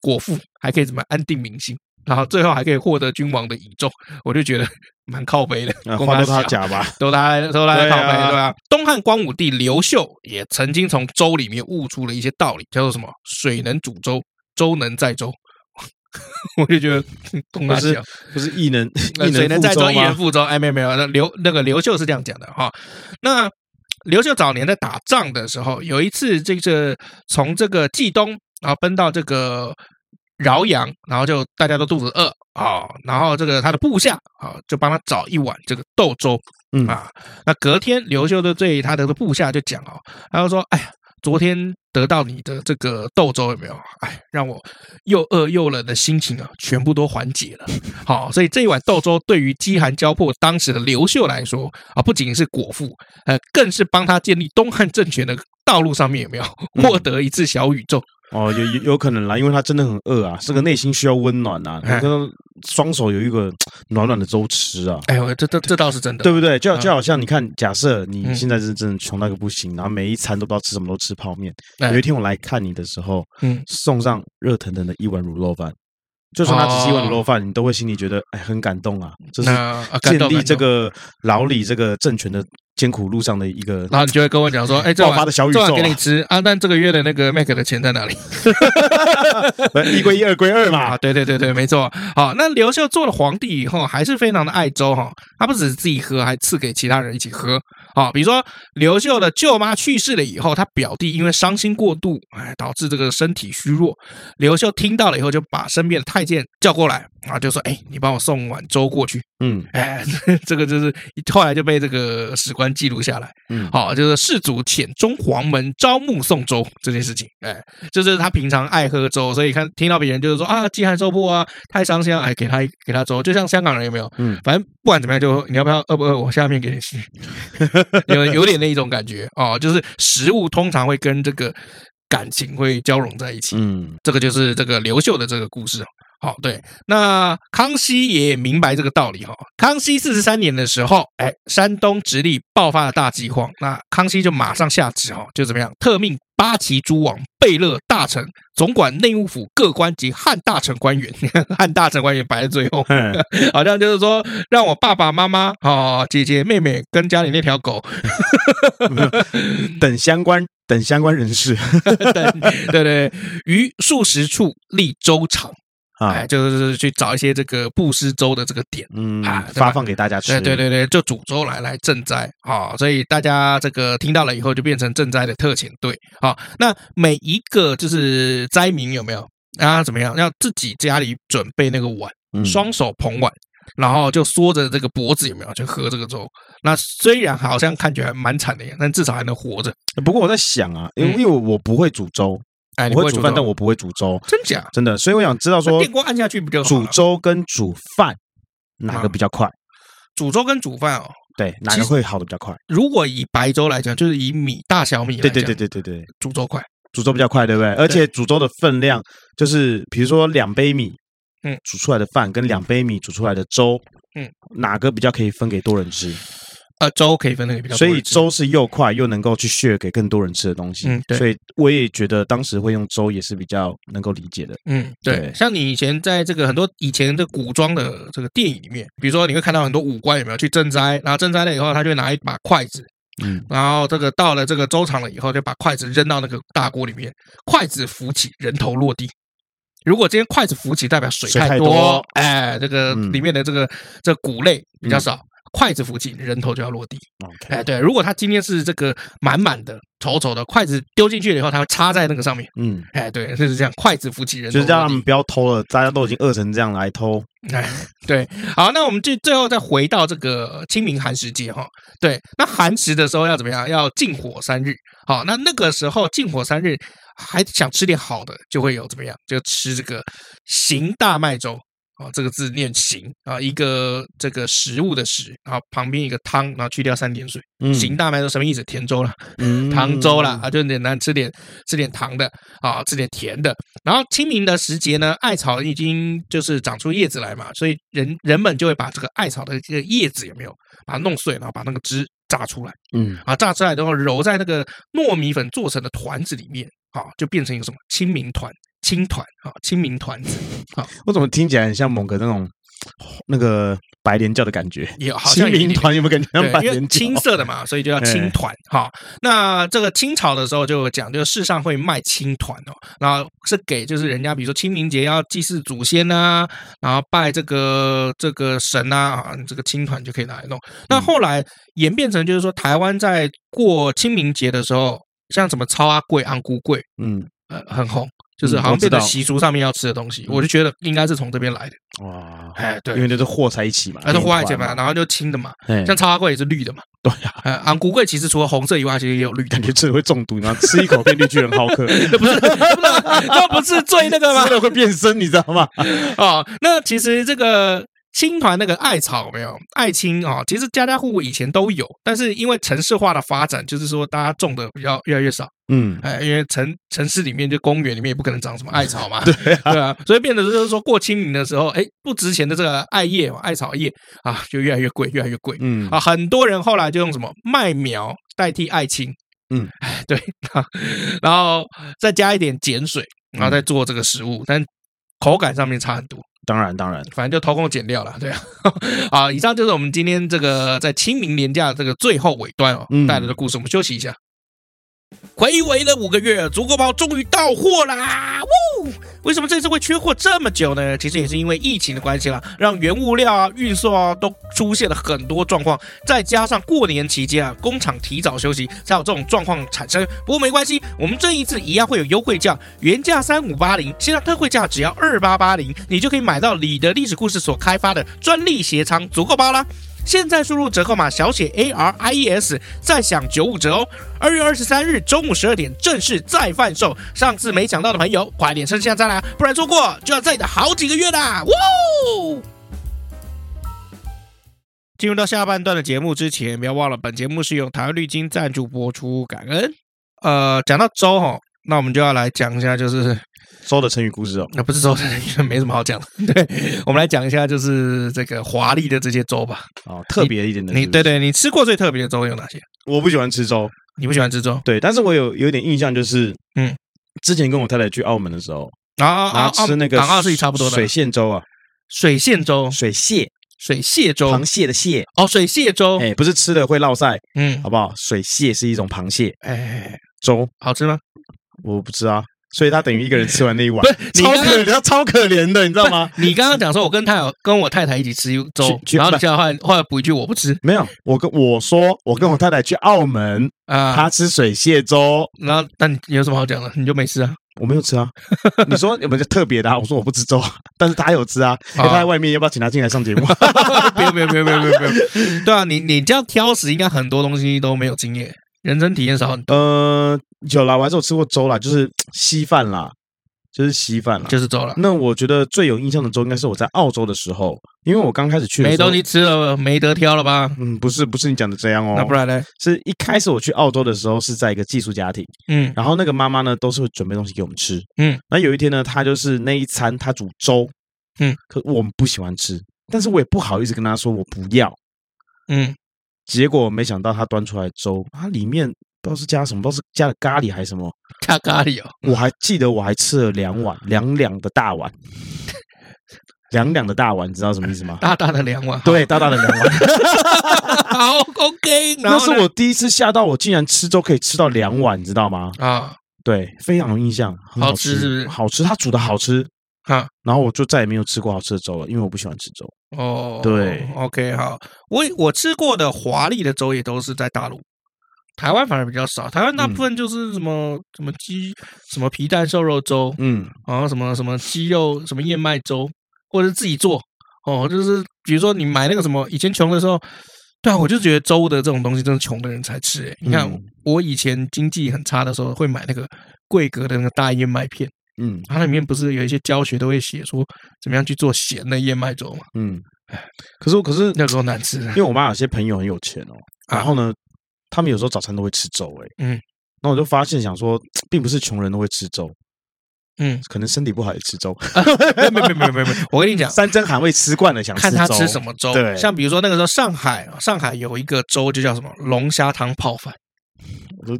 果腹，还可以怎么安定民心，然后最后还可以获得君王的倚重，我就觉得蛮靠北的。话都他假吧，都他都他靠北，对吧？东汉光武帝刘秀也曾经从粥里面悟出了一些道理，叫做什么？水能煮粥，粥能载舟。*laughs* 我就觉得不是不是异能，*laughs* 异能载舟，亦能覆舟。哎，没有没有，那刘那个刘秀是这样讲的哈。那刘秀早年在打仗的时候，有一次这个从这个冀东然后奔到这个饶阳，然后就大家都肚子饿啊，然后这个他的部下啊就帮他找一碗这个豆粥，嗯啊，那隔天刘秀就对他的部下就讲哦，他就说，哎呀。昨天得到你的这个豆粥有没有？哎，让我又饿又冷的心情啊，全部都缓解了。*laughs* 好，所以这一碗豆粥对于饥寒交迫当时的刘秀来说啊，不仅是果腹，呃，更是帮他建立东汉政权的道路上面有没有获得一次小宇宙。哦，有有有可能啦，因为他真的很饿啊，这个内心需要温暖啊，他跟双手有一个暖暖的粥吃啊。哎呦，这这这倒是真的，对不对？就就好像你看，假设你现在是真的穷到一个不行，然后每一餐都不知道吃什么，都吃泡面。有一天我来看你的时候，嗯，送上热腾腾的一碗卤肉饭，就算他只是一碗卤肉饭，你都会心里觉得哎很感动啊，这是建立这个老李这个政权的。艰苦路上的一个，然后你就会跟我讲说：“ *laughs* 哎，爆发的小宇宙，这碗给你吃啊！但这个月的那个 Mac 的钱在哪里？*laughs* 一归一，二归二嘛。啊，*laughs* 对对对对，没错。好，那刘秀做了皇帝以后，还是非常的爱粥哈。他不只是自己喝，还赐给其他人一起喝。好，比如说刘秀的舅妈去世了以后，他表弟因为伤心过度，哎，导致这个身体虚弱。刘秀听到了以后，就把身边的太监叫过来。”啊，就说哎，你帮我送碗粥过去。嗯，*laughs* 哎，这个就是后来就被这个史官记录下来。嗯，好，就是世祖遣中黄门招募送粥这件事情。哎，就是他平常爱喝粥，所以看听到别人就是说啊，饥寒受迫啊，太伤心了，哎，给他给他粥。就像香港人有没有？嗯，反正不管怎么样，就你要不要饿不饿？我下面给你吃，*laughs* 有有点那一种感觉哦，就是食物通常会跟这个感情会交融在一起。嗯，这个就是这个刘秀的这个故事。好，对，那康熙也明白这个道理哈。康熙四十三年的时候，哎，山东直隶爆发了大饥荒，那康熙就马上下旨哈，就怎么样，特命八旗诸王、贝勒大臣、总管内务府各官及汉大臣官员，*laughs* 汉大臣官员摆在最后，*laughs* 好像就是说，让我爸爸妈妈、哦姐姐妹妹跟家里那条狗 *laughs* 等相关等相关人士，对对对，于数十处立州场。哎，就是去找一些这个布施粥的这个点，嗯啊，发放给大家吃。对对对对，就煮粥来来赈灾，好，所以大家这个听到了以后，就变成赈灾的特遣队。好，那每一个就是灾民有没有啊？怎么样？要自己家里准备那个碗，双手捧碗，然后就缩着这个脖子有没有去喝这个粥？那虽然好像看起来蛮惨的样，但至少还能活着。不过我在想啊，因为因为我不会煮粥。哎，我会煮饭，但我不会煮粥，真假？真的，所以我想知道说，电锅按下去不就好？煮粥跟煮饭哪个比较快？煮粥跟煮饭哦，对，哪个会好的比较快？如果以白粥来讲，就是以米大小米来讲，对对对对对对，煮粥快，煮粥比较快，对不对？而且煮粥的分量，就是比如说两杯米，嗯，煮出来的饭跟两杯米煮出来的粥，嗯，哪个比较可以分给多人吃？呃，粥可以分那个比较多，所以粥是又快又能够去 share 给更多人吃的东西。嗯，对，所以我也觉得当时会用粥也是比较能够理解的。嗯，对，对像你以前在这个很多以前的古装的这个电影里面，比如说你会看到很多武官有没有去赈灾，然后赈灾了以后，他就拿一把筷子，嗯，然后这个到了这个粥场了以后，就把筷子扔到那个大锅里面，筷子浮起，人头落地。如果今天筷子浮起，代表水太多，太多哎，这个里面的这个、嗯、这个谷类比较少。嗯筷子附近，人头就要落地。哎，对，如果他今天是这个满满的、稠稠的筷子丢进去了以后，他会插在那个上面。嗯，哎，对，就是这样，筷子附近，人头就是让他们不要偷了。大家都已经饿成这样来偷。哎，对，好，那我们就最后再回到这个清明寒食节哈。对，那寒食的时候要怎么样？要禁火三日。好，那那个时候禁火三日，还想吃点好的，就会有怎么样？就吃这个行大麦粥。啊，这个字念行啊，一个这个食物的食，然后旁边一个汤，然后去掉三点水，行大麦粥什么意思？甜粥了，糖粥了啊，就简单吃点吃点糖的啊，吃点甜的。然后清明的时节呢，艾草已经就是长出叶子来嘛，所以人人们就会把这个艾草的这个叶子有没有把它弄碎，然后把那个汁榨出来，嗯，啊，榨出来之后揉在那个糯米粉做成的团子里面，啊，就变成一个什么清明团。青团啊，清明团子啊，我怎么听起来很像某个那种那个白莲教的感觉，有好像青团有没有感觉像白莲青色的嘛，所以就叫青 *laughs* 团。哈，那这个清朝的时候就讲，就世上会卖青团哦，然后是给就是人家，比如说清明节要祭祀祖先呐，然后拜这个这个神呐，啊，这个青团就可以拿来弄。那后来演变成就是说，台湾在过清明节的时候，像什么超阿贵、昂菇贵，嗯，呃，很红。就是好像变成习俗上面要吃的东西，我就觉得应该是从这边来的。哇，哎，对，因为那是和在一起嘛，那是和在一起嘛，然后就青的嘛，像超阿贵也是绿的嘛。对呀，红龟粿其实除了红色以外，其实也有绿，感觉吃了会中毒，然后吃一口变绿巨人浩克。那不是，那不是最那个吗？吃了会变身，你知道吗？哦，那其实这个。青团那个艾草没有？艾青啊，其实家家户户以前都有，但是因为城市化的发展，就是说大家种的比较越来越少，嗯，哎，因为城城市里面就公园里面也不可能长什么艾草嘛，*laughs* 对啊，对啊，所以变得就是说过清明的时候，哎，不值钱的这个艾叶嘛，艾草叶啊，就越来越贵，越来越贵，嗯。啊，很多人后来就用什么麦苗代替艾青，嗯，哎，对，*laughs* 然后再加一点碱水，然后再做这个食物，但口感上面差很多。当然，当然，反正就偷工减料了，对啊。*laughs* 好，以上就是我们今天这个在清明年假这个最后尾端哦带来的故事。我们休息一下。睽违了五个月，足够包终于到货啦！呜，为什么这次会缺货这么久呢？其实也是因为疫情的关系啦，让原物料啊、运送啊都出现了很多状况，再加上过年期间啊，工厂提早休息，才有这种状况产生。不过没关系，我们这一次一样会有优惠价，原价三五八零，现在特惠价只要二八八零，你就可以买到你的历史故事所开发的专利鞋仓足够包啦。现在输入折扣码小写 A R I E S，再享九五折哦！二月二十三日中午十二点正式再贩售，上次没抢到的朋友，快点趁现在啦，不然错过就要再等好几个月啦！哇！进入到下半段的节目之前，不要忘了本节目是用台湾绿金赞助播出，感恩。呃，讲到粥哈，那我们就要来讲一下，就是。粥的成语故事哦，那不是粥的成语，没什么好讲的。*laughs* 对，我们来讲一下，就是这个华丽的这些粥吧。哦，特别一点的。你对对，你吃过最特别的粥有哪些？我不喜欢吃粥，你不喜欢吃粥？对，但是我有有点印象，就是嗯，之前跟我太太去澳门的时候，啊啊吃那个港澳是差不多的水蟹粥啊，水蟹粥，水蟹，水蟹粥，螃蟹的蟹哦，水蟹粥，哎，不是吃的会落赛，嗯，好不好？水蟹是一种螃蟹，哎，粥好吃吗？我不吃啊。所以他等于一个人吃完那一碗，超可怜，超可怜的，你知道吗？你刚刚讲说，我跟太有跟我太太一起吃粥，然后你现在后来后来补一句，我不吃。没有，我跟我说，我跟我太太去澳门啊，他吃水蟹粥，然后但你有什么好讲的？你就没吃啊？我没有吃啊。你说有没有特别的？我说我不吃粥，*laughs* 但是他有吃啊。他在外面要不要请他进来上节目？*laughs* 不用不用不用不用不用。对啊，你你这样挑食，应该很多东西都没有经验。人生体验少很多。呃，有啦，我还是有吃过粥啦，就是稀饭啦，就是稀饭啦，就是粥啦。那我觉得最有印象的粥应该是我在澳洲的时候，因为我刚开始去的时候，没东西吃了，没得挑了吧？嗯，不是，不是你讲的这样哦。那不然呢？是一开始我去澳洲的时候是在一个寄宿家庭，嗯，然后那个妈妈呢都是会准备东西给我们吃，嗯，那有一天呢，她就是那一餐她煮粥，嗯，可我们不喜欢吃，但是我也不好意思跟她说我不要，嗯。结果没想到他端出来粥，它里面不知道是加什么，不知道是加了咖喱还是什么，加咖喱哦。我还记得我还吃了两碗，两两的大碗，两两的大碗，你知道什么意思吗？大大的两碗，对，大大的两碗。*laughs* 好，OK。*laughs* 那是我第一次吓到，我竟然吃粥可以吃到两碗，你知道吗？啊，对，非常有印象，很好吃，好吃，好吃，它煮的好吃。哈，然后我就再也没有吃过好吃的粥了，因为我不喜欢吃粥。哦，对，OK，好，我我吃过的华丽的粥也都是在大陆，台湾反而比较少。台湾大部分就是什么、嗯、什么鸡什么皮蛋瘦肉粥，嗯，然后什么什么鸡肉什么燕麦粥，或者是自己做。哦，就是比如说你买那个什么，以前穷的时候，对啊，我就觉得粥的这种东西真是穷的人才吃。哎，你看我以前经济很差的时候，会买那个贵格的那个大燕麦片。嗯，它里面不是有一些教学都会写说怎么样去做咸的燕麦粥嘛？嗯，可是我可是那时候难吃，因为我妈有些朋友很有钱哦，然后呢，他们有时候早餐都会吃粥，哎，嗯，那我就发现想说，*tsk* 并不是穷人都会吃粥，嗯，可能身体不好也吃粥，没没没没没没，我跟你讲，山珍海味吃惯了，想看他吃什么粥，对，像比如说那个时候上海，上海有一个粥就叫什么龙虾汤泡饭。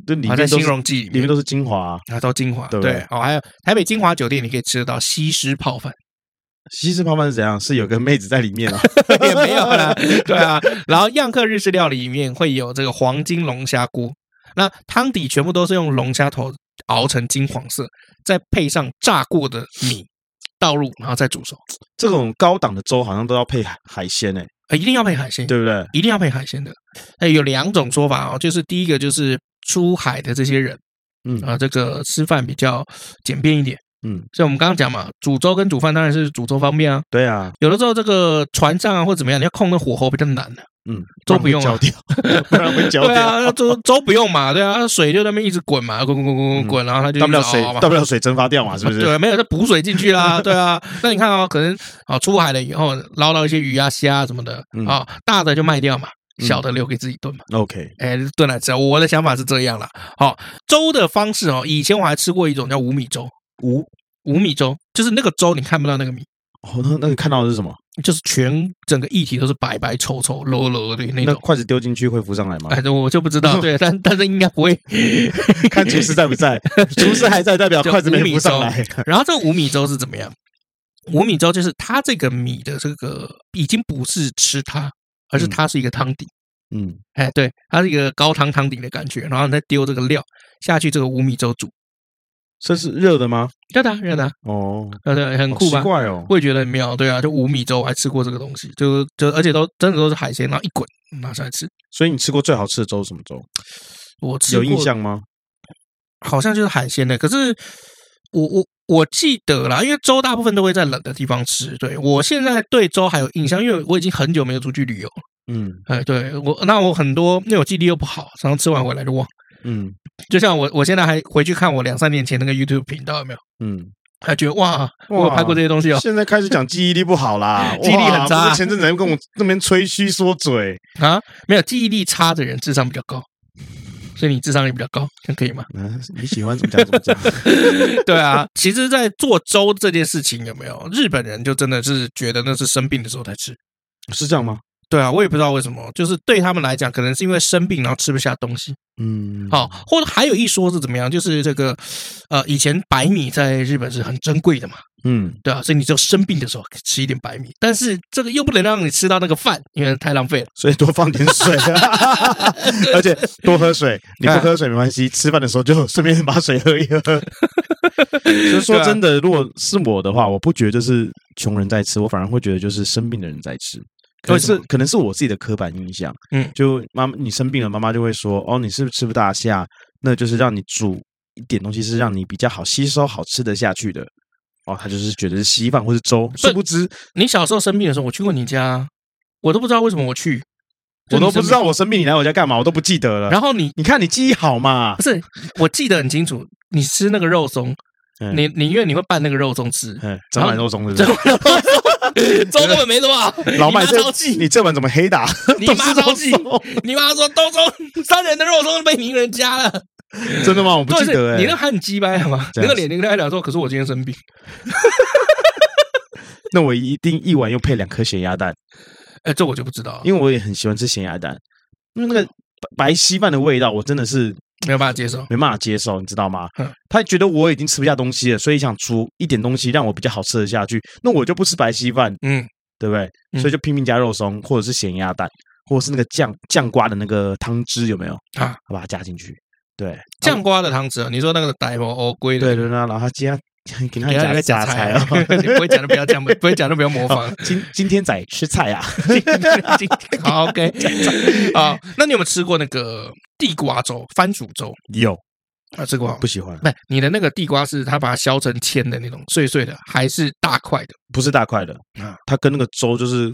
这里面都是金融记里面都是精华，啊，都精华，对，哦，还有台北金华酒店，你可以吃得到西施泡饭，西式泡饭是怎样？是有个妹子在里面啊？*laughs* 也没有啦，对啊。然后样客日式料理里面会有这个黄金龙虾锅，那汤底全部都是用龙虾头熬成金黄色，再配上炸过的米倒入，然后再煮熟。这种高档的粥好像都要配海鲜诶，呃，一定要配海鲜，对不对？一定要配海鲜的。哎有两种说法哦，就是第一个就是出海的这些人，嗯啊，这个吃饭比较简便一点。嗯，所以我们刚刚讲嘛，煮粥跟煮饭当然是煮粥方便啊。对啊，有的时候这个船上啊或怎么样，你要控那火候比较难的。嗯，粥不用啊，不然会焦掉。*laughs* 对啊，粥粥不用嘛，对啊，水就在那边一直滚嘛，滚滚滚滚滚滚，然后它就大不了水，大不了水蒸发掉嘛，是不是？对，没有，就补水进去啦。对啊，*laughs* 那你看哦，可能啊出海了以后捞到一些鱼啊虾啊什么的啊，大的就卖掉嘛，小的留给自己炖嘛。OK，哎，炖来吃。我的想法是这样了。好，粥的方式哦，以前我还吃过一种叫五米粥，五。五米粥就是那个粥，你看不到那个米哦。那那你看到的是什么？就是全整个液体都是白白稠稠、啰啰的那种。那筷子丢进去会浮上来吗？哎，我就不知道。对，*laughs* 但但是应该不会。*laughs* 看厨师在不在？*laughs* 厨师还在，代表筷子没浮上来。然后这个五米粥是怎么样？五米粥就是它这个米的这个已经不是吃它，而是它是一个汤底。嗯，哎，对，它是一个高汤汤底的感觉，然后再丢这个料下去，这个五米粥煮。这是热的吗？热的，热的哦，对对，很酷吧？奇怪哦，会觉得很妙，对啊，就五米粥，我还吃过这个东西，就就而且都真的都是海鲜，然后一滚拿上来吃。所以你吃过最好吃的粥是什么粥？我吃有印象吗？好像就是海鲜的，可是我我我记得啦，因为粥大部分都会在冷的地方吃。对，我现在对粥还有印象，因为我已经很久没有出去旅游了。嗯，哎，对我那我很多，因为我记忆力又不好，常常吃完回来就忘。嗯，就像我，我现在还回去看我两三年前那个 YouTube 频道，有没有？嗯，还觉得哇，我有拍过这些东西哦。现在开始讲记忆力不好啦，*laughs* 记忆力很差。前阵子还跟我那边吹嘘说嘴啊，没有记忆力差的人智商比较高，所以你智商也比较高，这样可以吗？嗯，你喜欢怎么讲怎么讲。*laughs* 对啊，其实，在做粥这件事情有没有日本人就真的是觉得那是生病的时候才吃，是这样吗？对啊，我也不知道为什么，就是对他们来讲，可能是因为生病然后吃不下东西，嗯，好，或者还有一说是怎么样，就是这个，呃，以前白米在日本是很珍贵的嘛，嗯，对啊，所以你只有生病的时候吃一点白米，但是这个又不能让你吃到那个饭，因为太浪费了，所以多放点水，*laughs* 而且多喝水，你不喝水没关系，吃饭的时候就顺便把水喝一喝。所 *laughs* 以说真的，如果是我的话，我不觉得就是穷人在吃，我反而会觉得就是生病的人在吃。可是可能是我自己的刻板印象，嗯，就妈妈你生病了，妈妈就会说，哦，你是不是吃不大下？那就是让你煮一点东西，是让你比较好吸收、好吃得下去的。哦，他就是觉得是稀饭或是粥。殊不知，你小时候生病的时候，我去过你家，我都不知道为什么我去，我都不知道我生病你来我家干嘛，我都不记得了。然后你你看你记忆好嘛？不是，我记得很清楚，你吃那个肉松，你你因为你会拌那个肉松吃，整碗肉松是不是？粥根本没什么，*laughs* 老麦你这碗怎么黑打？你妈着急，你妈说都说三人的肉松被你一个人加了，*laughs* 真的吗？我不记得哎，你那还很鸡掰好吗？那个脸，你跟他讲说，可是我今天生病，*laughs* 那我一定一碗又配两颗咸鸭蛋。*laughs* 哎，这我就不知道，因为我也很喜欢吃咸鸭蛋，因为那个白稀饭的味道，我真的是。没有办法接受，没办法接受，你知道吗？他觉得我已经吃不下东西了，所以想煮一点东西让我比较好吃得下去。那我就不吃白稀饭，嗯，对不对？所以就拼命加肉松，或者是咸鸭蛋，或者是那个酱酱瓜的那个汤汁，有没有？啊，我把它加进去。对，酱瓜的汤汁，你说那个大魔乌龟的，对对对，然后他加 *laughs* 给他加个假菜啊，你不会讲的不要这样，不会讲的不要模仿。*laughs* 今今天在吃菜啊，好 OK *laughs* 啊，那你有没有吃过那个？地瓜粥、番薯粥有啊，这个不喜欢。不，你的那个地瓜是它把它削成签的那种碎碎的，还是大块的？不是大块的啊，它跟那个粥就是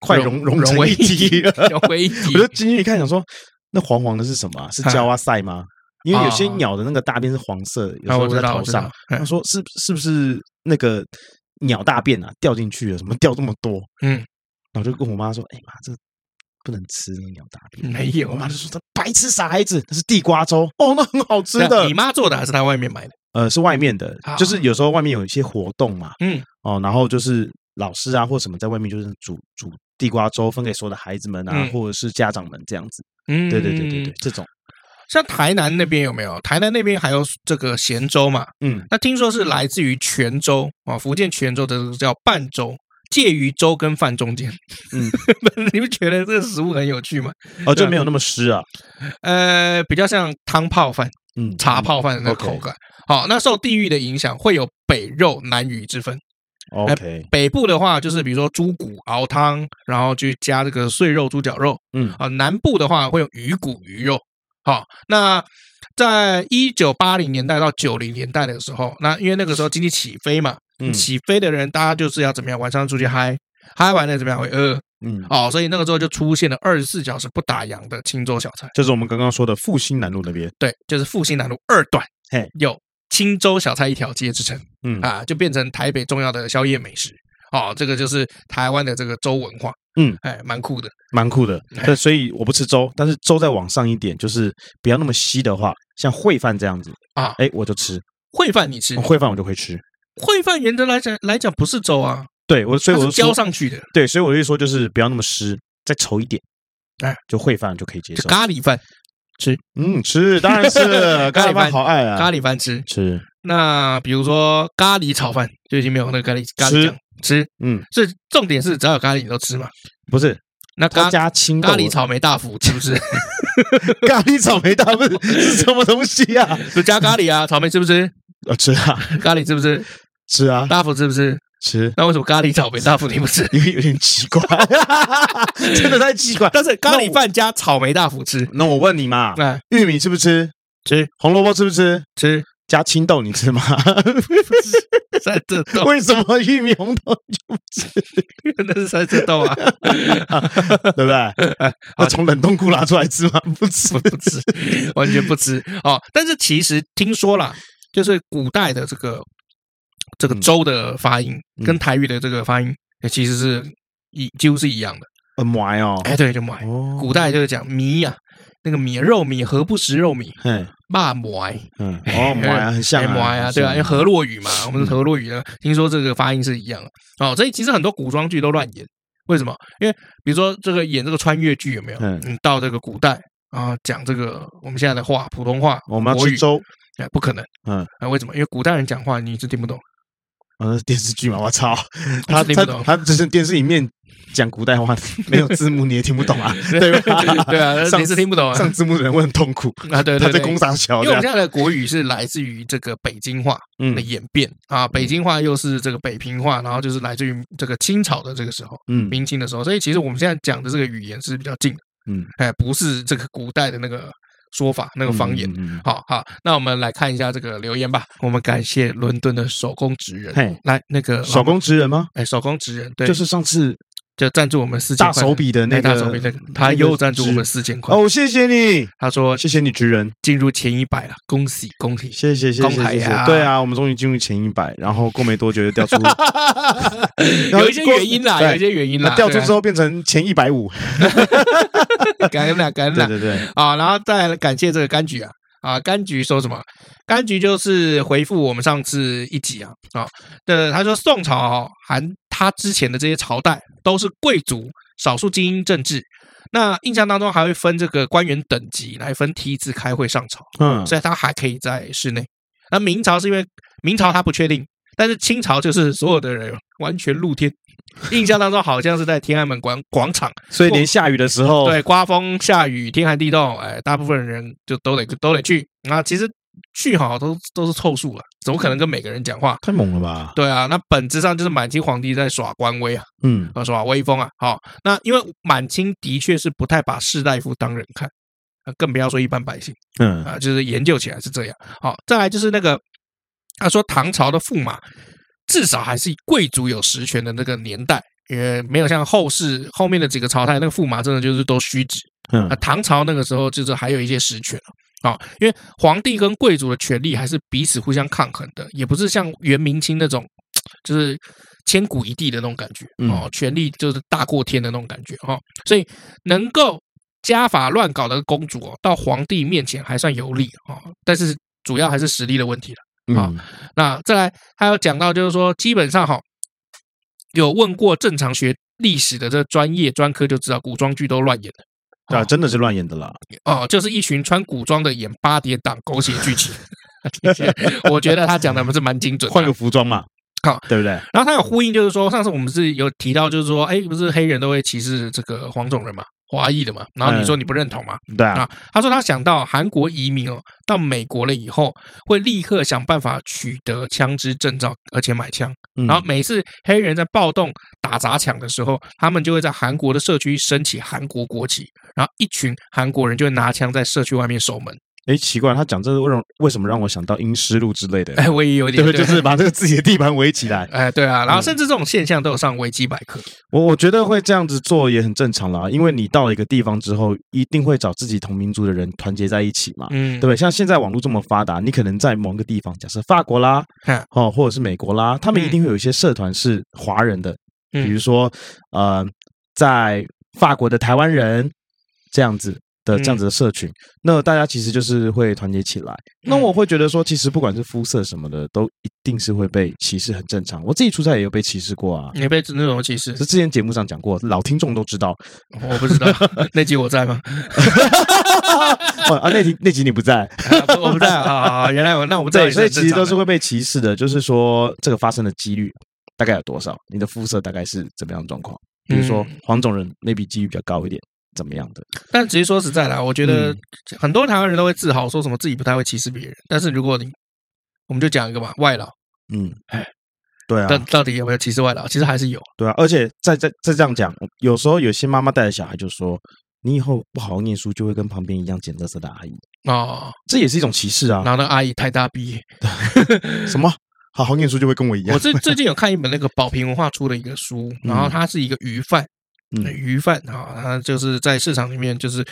快融融融为一体，融为一体。我就进去一看，想说那黄黄的是什么？是焦啊塞吗？因为有些鸟的那个大便是黄色，有时候在头上。他说是是不是那个鸟大便啊掉进去了？怎 *laughs* 么掉这么多？嗯，然后就跟我妈说：“哎妈，这。”不能吃那鸟大便，没有。我妈就说：“他白痴傻孩子，那是地瓜粥哦，那很好吃的。”你妈做的还是在外面买的？呃，是外面的，就是有时候外面有一些活动嘛，嗯，哦，然后就是老师啊或什么在外面就是煮煮地瓜粥分给所有的孩子们啊，或者是家长们这样子。嗯，对对对对对，这种像台南那边有没有？台南那边还有这个咸粥嘛？嗯，那听说是来自于泉州啊，福建泉州的叫半粥，介于粥跟饭中间。嗯，*laughs* 你们觉得这个食物很有趣吗？哦，就没有那么湿啊？呃，比较像汤泡饭，嗯，茶泡饭的那个口感。好、哦，那受地域的影响，会有北肉南鱼之分。OK，北部的话就是比如说猪骨熬汤，然后去加这个碎肉猪脚肉。嗯，啊，南部的话会有鱼骨鱼肉。好，那在一九八零年代到九零年代的时候，那因为那个时候经济起飞嘛，嗯，起飞的人大家就是要怎么样，晚上出去嗨，嗨完了怎么样会饿，嗯，哦，所以那个时候就出现了二十四小时不打烊的青州小菜，就是我们刚刚说的复兴南路那边，对，就是复兴南路二段，嘿，有青州小菜一条街之称，嗯。啊，就变成台北重要的宵夜美食，哦，这个就是台湾的这个粥文化。嗯，哎，蛮酷的，蛮酷的。对，所以我不吃粥，但是粥再往上一点，就是不要那么稀的话，像烩饭这样子啊，哎，我就吃烩饭。你吃烩饭，我就会吃烩饭。原则来讲来讲不是粥啊，对我，所以我浇上去的。对，所以我就说，就是不要那么湿，再稠一点，哎，就烩饭就可以接受。*laughs* 咖喱饭吃，嗯，吃当然是咖喱饭，好爱啊，咖喱饭吃吃。那比如说咖喱炒饭就已经没有那个咖喱咖喱酱。吃，嗯，所以重点是只要有咖喱你都吃嘛？不是，那咖加青咖喱草莓大福是不是？*laughs* 咖喱草莓大福是 *laughs* 什么东西啊？就加咖喱啊，草莓吃不吃？我吃啊，*laughs* 咖喱吃不吃？吃啊，大福吃不吃？吃。那为什么咖喱草莓大福你不吃？因为有点奇怪，真的太奇怪。但是咖喱饭加草莓大福吃，那我问你嘛，玉米吃不吃？吃。红萝卜吃不吃？吃。加青豆你吃吗？*laughs* 三色豆？为什么玉米红豆就不吃？*laughs* 那是三色豆啊，对不对？要从冷冻库拿出来吃吗？*laughs* 不吃，不吃，完全不吃。哦，但是其实听说了，就是古代的这个这个粥的发音跟台语的这个发音，其实是一几乎是一样的。很埋哦，哎，对，就埋。古代就是讲米呀。那个米肉米何不食肉米？嗯，骂馍，嗯，哦，馍 *laughs* 啊，很像馍啊，对啊，因为河洛语嘛，我们是河洛语的，听说这个发音是一样的哦。所以其实很多古装剧都乱演，为什么？因为比如说这个演这个穿越剧有没有？嗯，到这个古代啊，讲这个我们现在的话，普通话，我们要吃粥，哎，不可能，嗯，啊，为什么？因为古代人讲话你是听不懂。啊，电视剧嘛，我操，他他他只是电视里面讲古代话，没有字幕你也听不懂啊，*laughs* 对吧？对啊，上是听不懂啊，上字幕的人会很痛苦啊。对对，他在攻三小，因为我们现在的国语是来自于这个北京话的演变啊，北京话又是这个北平话，然后就是来自于这个清朝的这个时候，嗯，明清的时候，所以其实我们现在讲的这个语言是比较近的，嗯，哎，不是这个古代的那个。说法那个方言，好好，那我们来看一下这个留言吧。我们感谢伦敦的手工职人，嘿来那个手工职人吗？哎，手工职人，对，就是上次就赞助我们四千块大手笔的那个，大手笔那个，他又赞助我们四千块哦，谢谢你。他说谢谢你职人进入前一百了，恭喜恭喜，谢谢谢谢谢谢。对啊，我们终于进入前一百，然后过没多久就掉出，*laughs* 有一些原因啦，有一些原因啦，掉出之后变成前一百五。*laughs* *laughs* 感恩了，感恩了，对对对，啊，然后再来感谢这个柑橘啊，啊，柑橘说什么？柑橘就是回复我们上次一集啊，啊，对，他说宋朝含他之前的这些朝代都是贵族少数精英政治，那印象当中还会分这个官员等级来分梯次开会上朝，嗯，所以他还可以在室内。那明朝是因为明朝他不确定，但是清朝就是所有的人完全露天。印象当中好像是在天安门广广场，*laughs* 所以连下雨的时候，对，刮风下雨，天寒地冻，哎，大部分人就都得都得去那。其实去好都都是凑数了，怎么可能跟每个人讲话？太猛了吧？对啊，那本质上就是满清皇帝在耍官威啊，嗯，耍威风啊。好，那因为满清的确是不太把士大夫当人看，更不要说一般百姓，嗯啊，就是研究起来是这样。好，再来就是那个他说唐朝的驸马。至少还是贵族有实权的那个年代，因为没有像后世后面的几个朝代，那个驸马真的就是都虚职。嗯，唐朝那个时候就是还有一些实权啊，因为皇帝跟贵族的权力还是彼此互相抗衡的，也不是像元明清那种就是千古一帝的那种感觉哦，权力就是大过天的那种感觉哈，所以能够家法乱搞的公主哦，到皇帝面前还算有利啊，但是主要还是实力的问题了。好，那再来还有讲到，就是说，基本上哈，有问过正常学历史的这专业专科就知道，古装剧都乱演的啊，真的是乱演的啦。哦，就是一群穿古装的演八点档狗血剧情。*laughs* 我觉得他讲的不是蛮精准，换个服装嘛，好，对不对？然后他有呼应，就是说上次我们是有提到，就是说，哎，不是黑人都会歧视这个黄种人嘛？华裔的嘛，然后你说你不认同嘛？嗯、对啊，他说他想到韩国移民哦，到美国了以后，会立刻想办法取得枪支证照，而且买枪。然后每次黑人在暴动打砸抢的时候，他们就会在韩国的社区升起韩国国旗，然后一群韩国人就会拿枪在社区外面守门。哎，奇怪，他讲这个为什么为什么让我想到阴尸路之类的？*laughs* 哎，我也有点对，就是把这个自己的地盘围起来。*laughs* 哎，对啊，然后甚至这种现象都有上维基百科。我我觉得会这样子做也很正常啦，因为你到了一个地方之后，一定会找自己同民族的人团结在一起嘛，嗯，对不对？像现在网络这么发达，你可能在某个地方，假设法国啦，哦，或者是美国啦，他们一定会有一些社团是华人的，比如说呃，在法国的台湾人这样子。的这样子的社群，那大家其实就是会团结起来。那我会觉得说，其实不管是肤色什么的，都一定是会被歧视，很正常。我自己出差也有被歧视过啊。你被那种歧视？是之前节目上讲过，老听众都知道。我不知道 *laughs* 那集我在吗？*laughs* 啊，那集那集你不在，我不在啊。原来我那我不在，所以其实都是会被歧视的。就是说，这个发生的几率大概有多少？你的肤色大概是怎么样的状况？比如说黄种人那笔几率比较高一点。怎么样的？但其实说实在的，我觉得很多台湾人都会自豪说什么自己不太会歧视别人。但是如果你，我们就讲一个嘛，外劳，嗯，哎，对啊，但到底有没有歧视外劳？其实还是有，对啊。而且再再再这样讲，有时候有些妈妈带着小孩就说：“你以后不好好念书，就会跟旁边一样捡垃圾的阿姨。”哦，这也是一种歧视啊。然后那阿姨太大逼，*laughs* 什么好好念书就会跟我一样？我最最近有看一本那个宝瓶文化出的一个书，然后它是一个鱼贩。嗯，鱼贩啊，他就是在市场里面，就是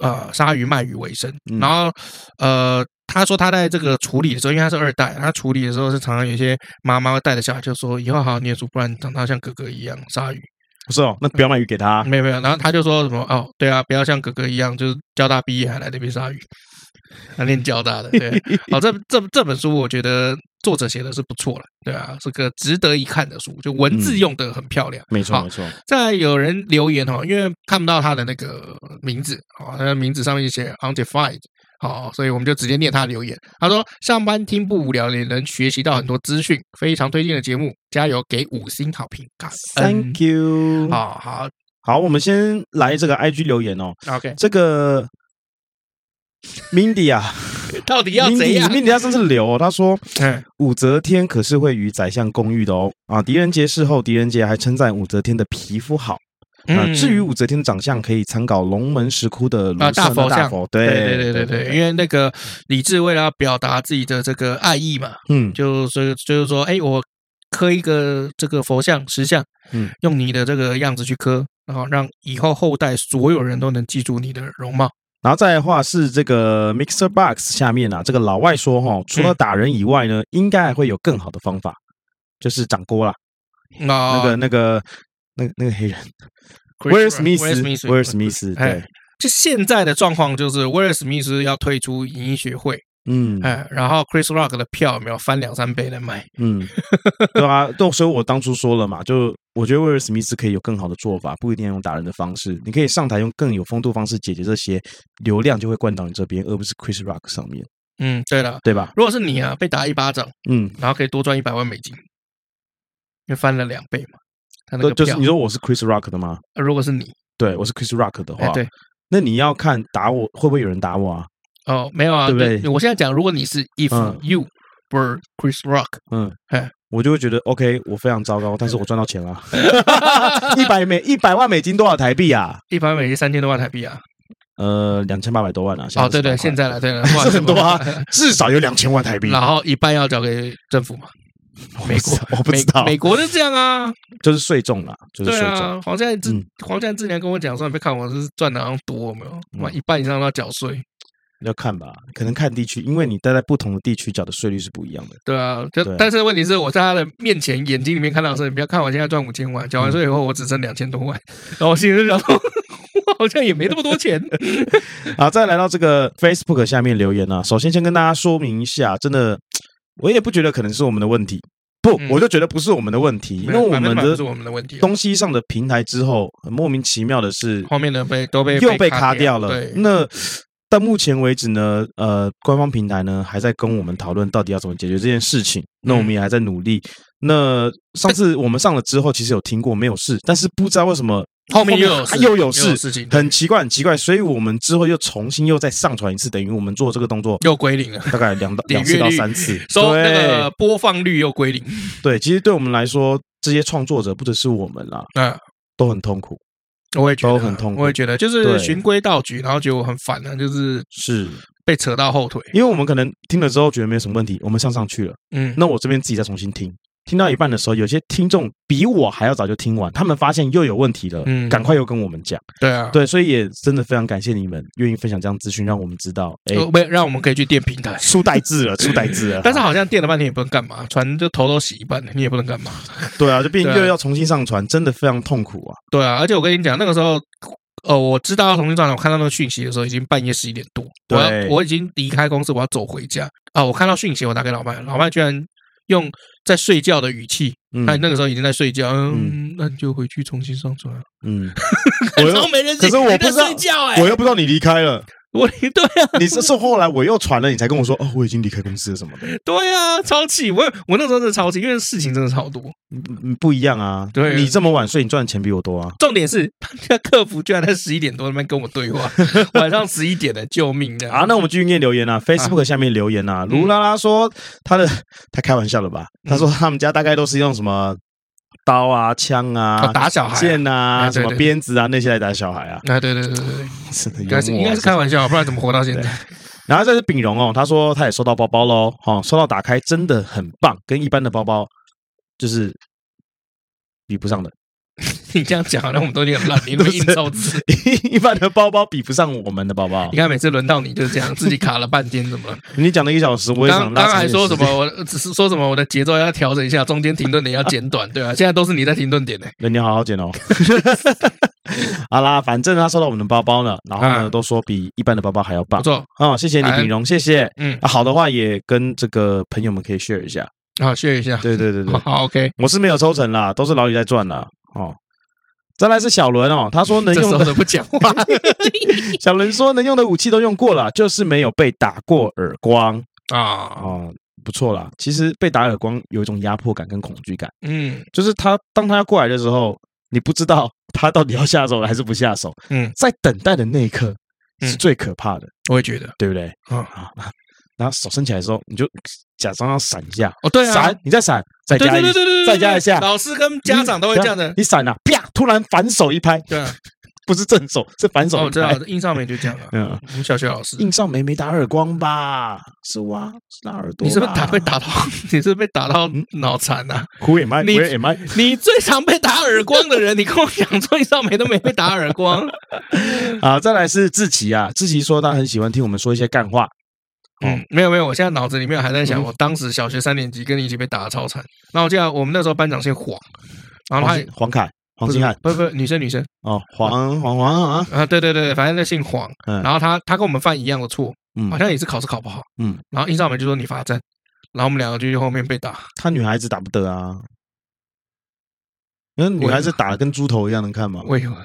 呃杀鱼卖鱼为生。然后呃，他说他在这个处理的时候，因为他是二代，他处理的时候是常常有些妈妈会带着小孩，就说以后好好念书，不然长大像哥哥一样杀鱼。不是哦，那不要卖鱼给他。没有没有，然后他就说什么哦，对啊，不要像哥哥一样，就是交大毕业还来这边杀鱼。*laughs* 还念交大的，对，好，这这这本书我觉得作者写的是不错了，对啊，是个值得一看的书，就文字用的很漂亮，没错没错。再有人留言哦，因为看不到他的那个名字啊，他的名字上面写 undefined，好，所以我们就直接念他的留言。他说上班听不无聊，也能学习到很多资讯，非常推荐的节目，加油，给五星好评，感恩，Thank you，好好好，我们先来这个 IG 留言哦，OK，这个。Mindy 啊，*laughs* 到底要怎样？Mindy 他真是流哦，他说：“武则天可是会与宰相共浴的哦。”啊，狄仁杰事后，狄仁杰还称赞武则天的皮肤好。啊，至于武则天的长相，可以参考龙门石窟的啊大佛像。对对对对对，因为那个李治为了要表达自己的这个爱意嘛，嗯，就是就是说，哎，我刻一个这个佛像石像，嗯，用你的这个样子去刻，然后让以后后代所有人都能记住你的容貌。然后再来的话是这个 Mixer Box 下面啊，这个老外说哈，除了打人以外呢，应该还会有更好的方法，就是掌锅啦。那个那个那个那个黑人。威尔史密斯，威尔史密斯，对，就现在的状况就是威尔史密斯要退出影音学会。嗯，哎，然后 Chris Rock 的票有没有翻两三倍来卖？嗯，对啊，都所以，我当初说了嘛，就我觉得威尔史密斯可以有更好的做法，不一定要用打人的方式，你可以上台用更有风度方式解决这些，流量就会灌到你这边，而不是 Chris Rock 上面。嗯，对了，对吧？如果是你啊，被打一巴掌，嗯，然后可以多赚一百万美金，因为翻了两倍嘛。他那个就是你说我是 Chris Rock 的吗？如果是你，对，我是 Chris Rock 的话，对，那你要看打我会不会有人打我啊？哦，没有啊，对不对？我现在讲，如果你是 If you were Chris Rock，嗯，嘿，我就会觉得 OK，我非常糟糕，但是我赚到钱了，*laughs* 一百美一百万美金多少台币啊？一百万美金三千多万台币啊？呃，两千八百多万啊？哦，对对，现在了，对了，*laughs* 很多啊，至少有两千万台币，然后一半要交给政府嘛？*laughs* 美国我不知道，美国是这样啊，就是税重啦，就是税重。黄家之黄家之前跟我讲说，你别看我是赚的好像多，没有，一半以上都要缴税。要看吧，可能看地区，因为你待在不同的地区，缴的税率是不一样的。对啊，就但是问题是我在他的面前眼睛里面看到的是，你不要看我现在赚五千万，缴完税以后我只剩两千多万，然后我心里就想说，*laughs* 我好像也没那么多钱。*laughs* 好，再来到这个 Facebook 下面留言啊，首先先跟大家说明一下，真的，我也不觉得可能是我们的问题不，我就觉得不是我们的问题，因为我们的是我们的问题。东西上的平台之后，很莫名其妙的是后面的被都被又被卡掉了。那到目前为止呢，呃，官方平台呢还在跟我们讨论到底要怎么解决这件事情。那我们也还在努力。那上次我们上了之后，其实有听过没有事，但是不知道为什么。后面又有又有事，很奇怪，很奇怪，所以我们之后又重新又再上传一次，等于我们做这个动作又归零了，大概两到 *laughs* 两次到三次，收那个播放率又归零。对，其实对我们来说，这些创作者不只是我们啦，嗯，都很痛苦。我也觉得都很痛苦，我也觉得就是循规蹈矩，然后觉得我很烦了，就是是。被扯到后腿，因为我们可能听了之后觉得没有什么问题，我们上上去了，嗯，那我这边自己再重新听。听到一半的时候，有些听众比我还要早就听完，他们发现又有问题了，嗯，赶快又跟我们讲，对啊，对，所以也真的非常感谢你们愿意分享这样资讯，让我们知道，哎，没让我们可以去垫平台，出代字了，出代字了，*laughs* 但是好像垫了半天也不能干嘛，船就头都洗一半了，你也不能干嘛，对啊，*laughs* 就变成又要重新上船，真的非常痛苦啊，对啊，而且我跟你讲，那个时候，呃，我知道要重新上传，我看到那个讯息的时候，已经半夜十一点多，对，我已经离开公司，我要走回家。啊，我看到讯息，我打给老麦，老麦居然。用在睡觉的语气，他那个时候已经在睡觉，嗯，那你就回去重新上传，嗯，*laughs* 我又没人，可是我不知道，我又不知道你离开了。我 *laughs* 对啊，你这是说后来我又传了，你才跟我说哦，我已经离开公司了什么的。对啊，超气！我我那时候真的超气，因为事情真的超多，嗯不一样啊。对，你这么晚睡，你赚的钱比我多啊。重点是，*laughs* 那客服居然在十一点多那边跟我对话，晚上十一点的，救命的啊！*laughs* 那我们继续念留言啊，Facebook 下面留言啊，卢拉拉说他的，他开玩笑了吧？他说他们家大概都是用什么？刀啊，枪啊，打小孩，剑啊，什么鞭子啊，那些来打小孩啊？啊，对对对对对，*laughs* 应该是应该是开玩笑，不然怎么活到现在？然后这是丙荣哦，他说他也收到包包喽，哈，收到打开真的很棒，跟一般的包包就是比不上的。*laughs* 你这样讲，好像我们都有点烂，你那么硬造字。*laughs* 一般的包包比不上我们的包包。你看，每次轮到你就是这样，自己卡了半天，怎么？你讲了一个小时，我也想。刚刚还说什么？我只是说什么？我的节奏要调整一下，中间停顿点要剪短，对啊，*laughs* 现在都是你在停顿点呢。那你好好剪哦。好啦，反正他收到我们的包包了，然后呢，都说比一般的包包还要棒。不错啊，谢谢你，品荣，谢谢。嗯，好的话也跟这个朋友们可以 share 一下。好，share 一下。对对对对，好，OK。我是没有抽成啦，都是老李在赚啦。哦。再来是小伦哦，他说能 *laughs* 用的不讲话。*laughs* 小伦说能用的武器都用过了，就是没有被打过耳光啊哦，不错啦。其实被打耳光有一种压迫感跟恐惧感，嗯，就是他当他要过来的时候，你不知道他到底要下手还是不下手，嗯，在等待的那一刻是最可怕的。我也觉得，对不对？啊。然后手伸起来的时候，你就假装要闪一下哦，对啊，闪，你再闪，再加一，再加一下。老师跟家长都会这样的，你闪了，啪，突然反手一拍，对，*laughs* 不是正手，是反手。哦，知道，印上梅就这样了。嗯，我们小学老师印上梅没打耳光吧？是哇，是打耳朵。你是不是打被打到？*laughs* 你是不是被打到脑残呐？Who am I？你 Where am I？你最常被打耳光的人，*laughs* 你跟我讲说印上梅都没被打耳光。啊，再来是志奇啊，志奇说他很喜欢听我们说一些干话。嗯，没有没有，我现在脑子里面还在想，我当时小学三年级跟你一起被打的超惨。然后我记得我们那时候班长姓黄，然后他黄凯、黄金汉，不不，女生女生哦，黄黄黄啊啊，对对对，反正那姓黄。然后他他跟我们犯一样的错，好像也是考试考不好。嗯，然后英少美就说你罚站，然后我们两个就去后面被打。他女孩子打不得啊，那女孩子打的跟猪头一样，能看吗？为什么？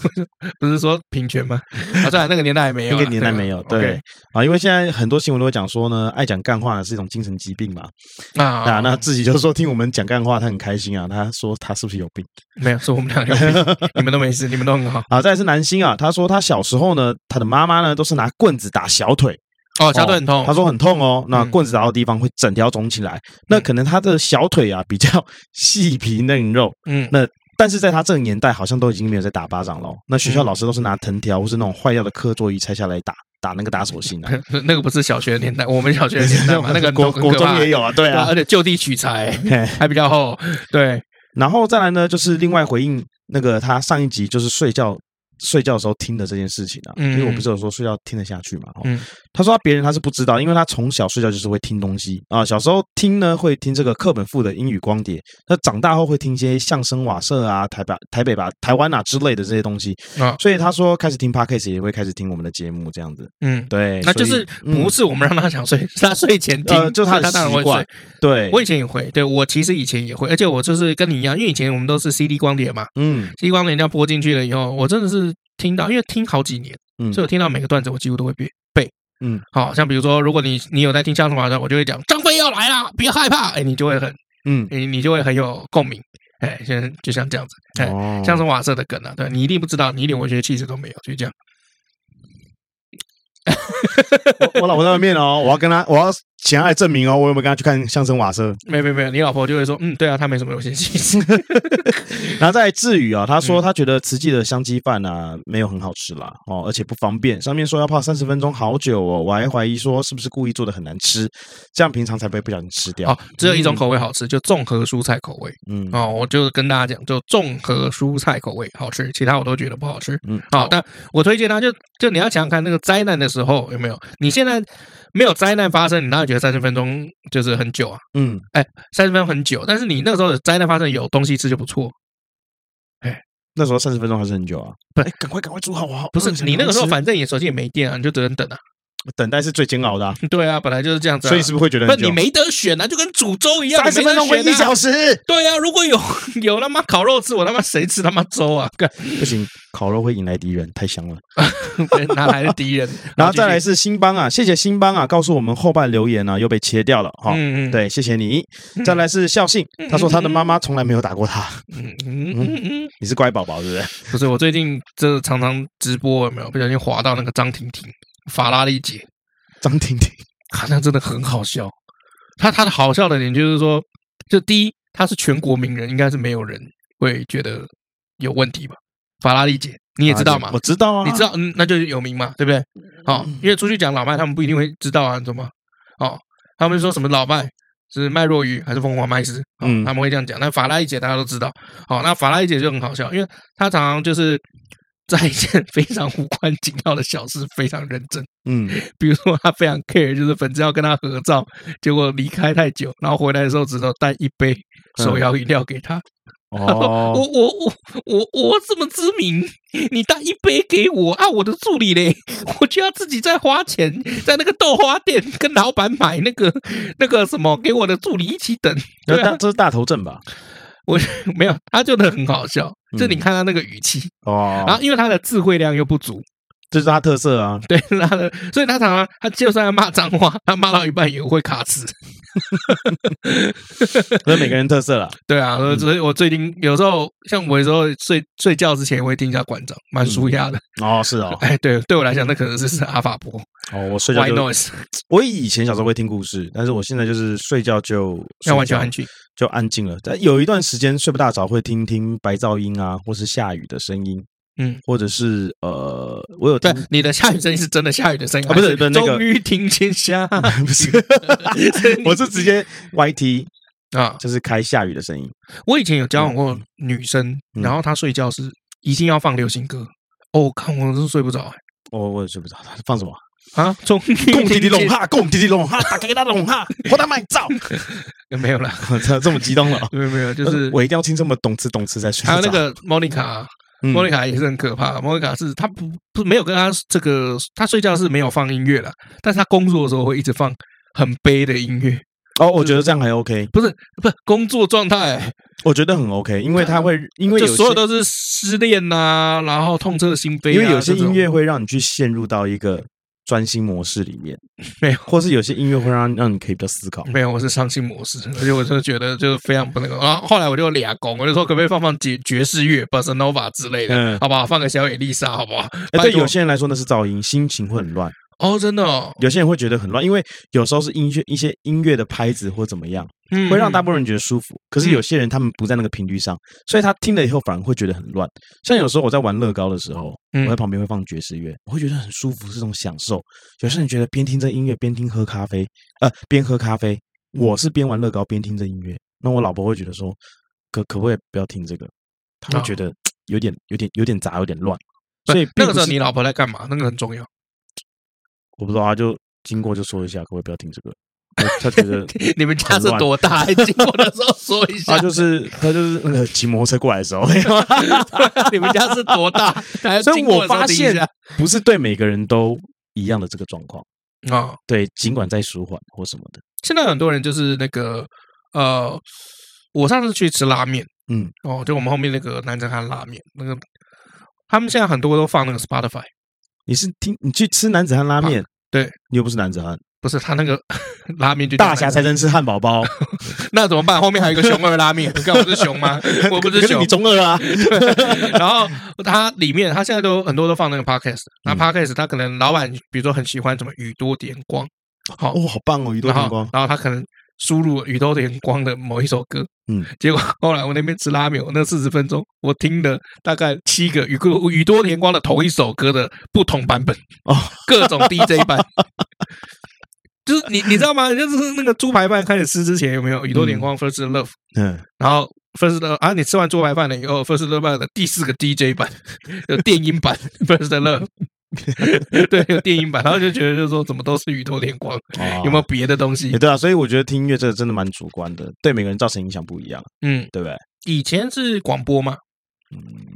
*laughs* 不是说平权吗？*laughs* 啊，在那个年代还没有，那个年代没有。对啊，因为现在很多新闻都会讲说呢，爱讲干话呢是一种精神疾病嘛。啊，那自己就说听我们讲干话，他很开心啊。他说他是不是有病？没有，说我们俩有病，*laughs* 你们都没事，你们都很好。啊，再来是南星啊，他说他小时候呢，他的妈妈呢都是拿棍子打小腿。哦，小腿很痛。他说很痛哦，那棍子打到地方会整条肿起来。那可能他的小腿啊比较细皮嫩肉。嗯，那。但是在他这个年代，好像都已经没有在打巴掌了。那学校老师都是拿藤条或是那种坏掉的课桌椅拆下来打打那个打手心啊。*laughs* 那个不是小学的年代，我们小学的年代嘛，*laughs* 那个国国中也有啊，对啊，而且就地取材还比较厚。对，然后再来呢，就是另外回应那个他上一集就是睡觉睡觉的时候听的这件事情啊，因为我不是有说睡觉听得下去嘛。嗯，他说他别人他是不知道，因为他从小睡觉就是会听东西啊。小时候听呢会听这个课本附的英语光碟，那长大后会听一些相声瓦舍啊、台北台北吧、台湾啊之类的这些东西啊。所以他说开始听 Podcast 也会开始听我们的节目这样子。嗯，对，那就是不是我们让他想睡，是他睡前听，就他的习惯。对，我以前也会，对我其实以前也会，而且我就是跟你一样，因为以前我们都是 CD 光碟嘛，嗯，CD 光碟这样播进去了以后，我真的是。听到，因为听好几年，嗯，所以我听到每个段子，我几乎都会背背，嗯，好像比如说，如果你你有在听相声的话，我就会讲张飞要来啦，别害怕，哎，你就会很，嗯，你你就会很有共鸣，哎，像就像这样子，哎，相声瓦舍的梗啊，对，你一定不知道，你一点文学气质都没有，就这样。我我老婆在外面哦，我要跟她，我要。请他来证明哦，我有没有跟他去看相声瓦舍？没有没有没有，你老婆就会说，嗯，对啊，他没什么有兴趣。*laughs* 然后再至于啊，他说他觉得慈济的香鸡饭啊没有很好吃啦，哦，而且不方便。上面说要泡三十分钟，好久哦，我还怀疑说是不是故意做的很难吃，这样平常才不会不小心吃掉。哦，只有一种口味好吃，就综合蔬菜口味。嗯，哦，我就跟大家讲，就综合蔬菜口味好吃，其他我都觉得不好吃。嗯，好，但我推荐他，就就你要想想看，那个灾难的时候有没有？你现在。没有灾难发生，你当然觉得三十分钟就是很久啊。嗯，哎，三十分钟很久，但是你那个时候的灾难发生有东西吃就不错。哎，那时候三十分钟还是很久啊。不，赶快赶快煮好啊！不是你那个时候，反正你手机也没电啊，你就只能等啊。等待是最煎熬的，啊，*laughs* 对啊，本来就是这样子，啊，所以是不是会觉得很久？不，你没得选啊，就跟煮粥一样，三十分钟或一小时。对啊，如果有 *laughs* 有他妈烤肉吃，我他妈谁吃他妈粥啊？*laughs* 不行，烤肉会引来敌人，太香了。哪来的敌人？然后再来是新邦啊，谢谢新邦啊，告诉我们后半留言呢，啊，又被切掉了哈。嗯嗯，对，谢谢你。再来是孝信，他说他的妈妈从来没有打过他。嗯嗯嗯嗯，你是乖宝宝，对不对？不是，我最近这常常直播有没有不小心滑到那个张婷婷法拉利姐。张婷婷好像真的很好笑，他他的好笑的点就是说，就第一，他是全国名人，应该是没有人会觉得有问题吧？法拉利姐你也知道吗？我知道啊，你知道，嗯，那就有名嘛，对不对？好，因为出去讲老麦，他们不一定会知道啊，怎么？哦，他们说什么老麦是麦若愚还是凤凰麦斯？嗯，他们会这样讲。那法拉利姐大家都知道，好，那法拉利姐就很好笑，因为她常常就是。在一件非常无关紧要的小事非常认真，嗯，*laughs* 比如说他非常 care，就是粉丝要跟他合照，结果离开太久，然后回来的时候只能带一杯手摇饮料给他。哦，我我我我我这么知名，你带一杯给我啊？我的助理嘞，我就要自己再花钱在那个豆花店跟老板买那个那个什么给我的助理一起等。对啊，这是大头症吧？我 *laughs* 没有，他就的很好笑。就你看他那个语气哦，然后因为他的智慧量又不足，这是他特色啊。对，他的，所以他常常他就算要骂脏话，他骂到一半也会卡词。这是每个人特色了。对啊，所以我最近有时候像我有时候睡睡觉之前也会听一下馆长，蛮舒压的。哦，是哦。*laughs* 哎，对，对我来讲，那可能是是阿法波。哦，我睡觉就 White noise。我以前小时候会听故事，但是我现在就是睡觉就要完全安静。就安静了，但有一段时间睡不大着，会听听白噪音啊，或是下雨的声音，嗯，或者是呃，我有听你的下雨声音是真的下雨的声音，不是不是那个，终于听见下，*laughs* 不是，我是直接 YT 啊，就是开下雨的声音。我以前有交往过女生，然后她睡觉是一定要放流行歌，哦，看我真睡不着，我我也睡不着，放什么？啊，从 *laughs* 共弟弟龙哈，*laughs* 共弟弟龙哈，打给他龙哈，*laughs* 我他妈造，没有了，这么激动了？没有没有，就是我一定要听这么懂词懂词才睡。还有那个莫妮卡，莫妮卡也是很可怕。莫妮卡是她不不没有跟他这个，她睡觉是没有放音乐的，但是她工作的时候会一直放很悲的音乐。哦，我觉得这样还 OK，不是不是工作状态，我觉得很 OK，因为他会因为就所有都是失恋呐，然后痛彻心扉，因为有些音乐会让你去陷入到一个。专心模式里面没 *laughs* 有，或是有些音乐会让让你可以比较思考。没有，我是伤心模式，而且我真的觉得就是非常不那个。然后后来我就俩拱，我就说可不可以放放爵爵士乐，Bossa Nova 之类的，嗯，好不好？放个小野丽莎，好不好？欸、对有些人来说那是噪音，心情会很乱。哦，真的，哦，有些人会觉得很乱，因为有时候是音乐一些音乐的拍子或怎么样，嗯，会让大部分人觉得舒服。可是有些人他们不在那个频率上，所以他听了以后反而会觉得很乱。像有时候我在玩乐高的时候，我在旁边会放爵士乐，我会觉得很舒服，是种享受。有时候你觉得边听着音乐边听喝咖啡，呃，边喝咖啡，我是边玩乐高边听着音乐。那我老婆会觉得说，可可不可以不要听这个？她会觉得 *tsk* 有点有点有点杂，有点乱。所以那个时候你老婆在干嘛？那个很重要。我不知道，啊就经过就说一下，可不可以不要听这个？他觉得 *laughs* 你们家是多大？经过的时候说一下。他就是他就是那个骑摩托车过来的时候，*laughs* 你们家是多大？*laughs* 所以我发现不是对每个人都一样的这个状况啊。对，尽管在舒缓或什么的，现在很多人就是那个呃，我上次去吃拉面，嗯，哦，就我们后面那个南城汉拉面，那个他们现在很多都放那个 Spotify。你是听你去吃男子汉拉面？对，你又不是男子汉。不是他那个 *laughs* 拉面就大侠才能吃汉堡包，*laughs* 那怎么办？后面还有一个熊二拉面，你看我是熊吗？*laughs* 我不是熊，你中二啊。然后他里面，他现在都很多都放那个 podcast，那 podcast 他可能老板比如说很喜欢什么宇多田光，好哦，好棒哦，宇多田光。然后他可能输入宇多田光的某一首歌，嗯，结果后来我那边吃拉面，我那四十分钟我听了大概七个宇宇多田光的同一首歌的不同版本哦，各种 DJ 版。就是你，你知道吗？就是那个猪排饭开始吃之前有没有宇多田光 First Love？嗯，然后 First Love 啊，你吃完猪排饭了以后，First Love 的第四个 DJ 版有电音版 First Love，*laughs* 对，有电音版，然后就觉得就是说怎么都是宇多田光，有没有别的东西？对啊，所以我觉得听音乐这个真的蛮主观的，对每个人造成影响不一样，嗯，对不对？以前是广播嘛，嗯。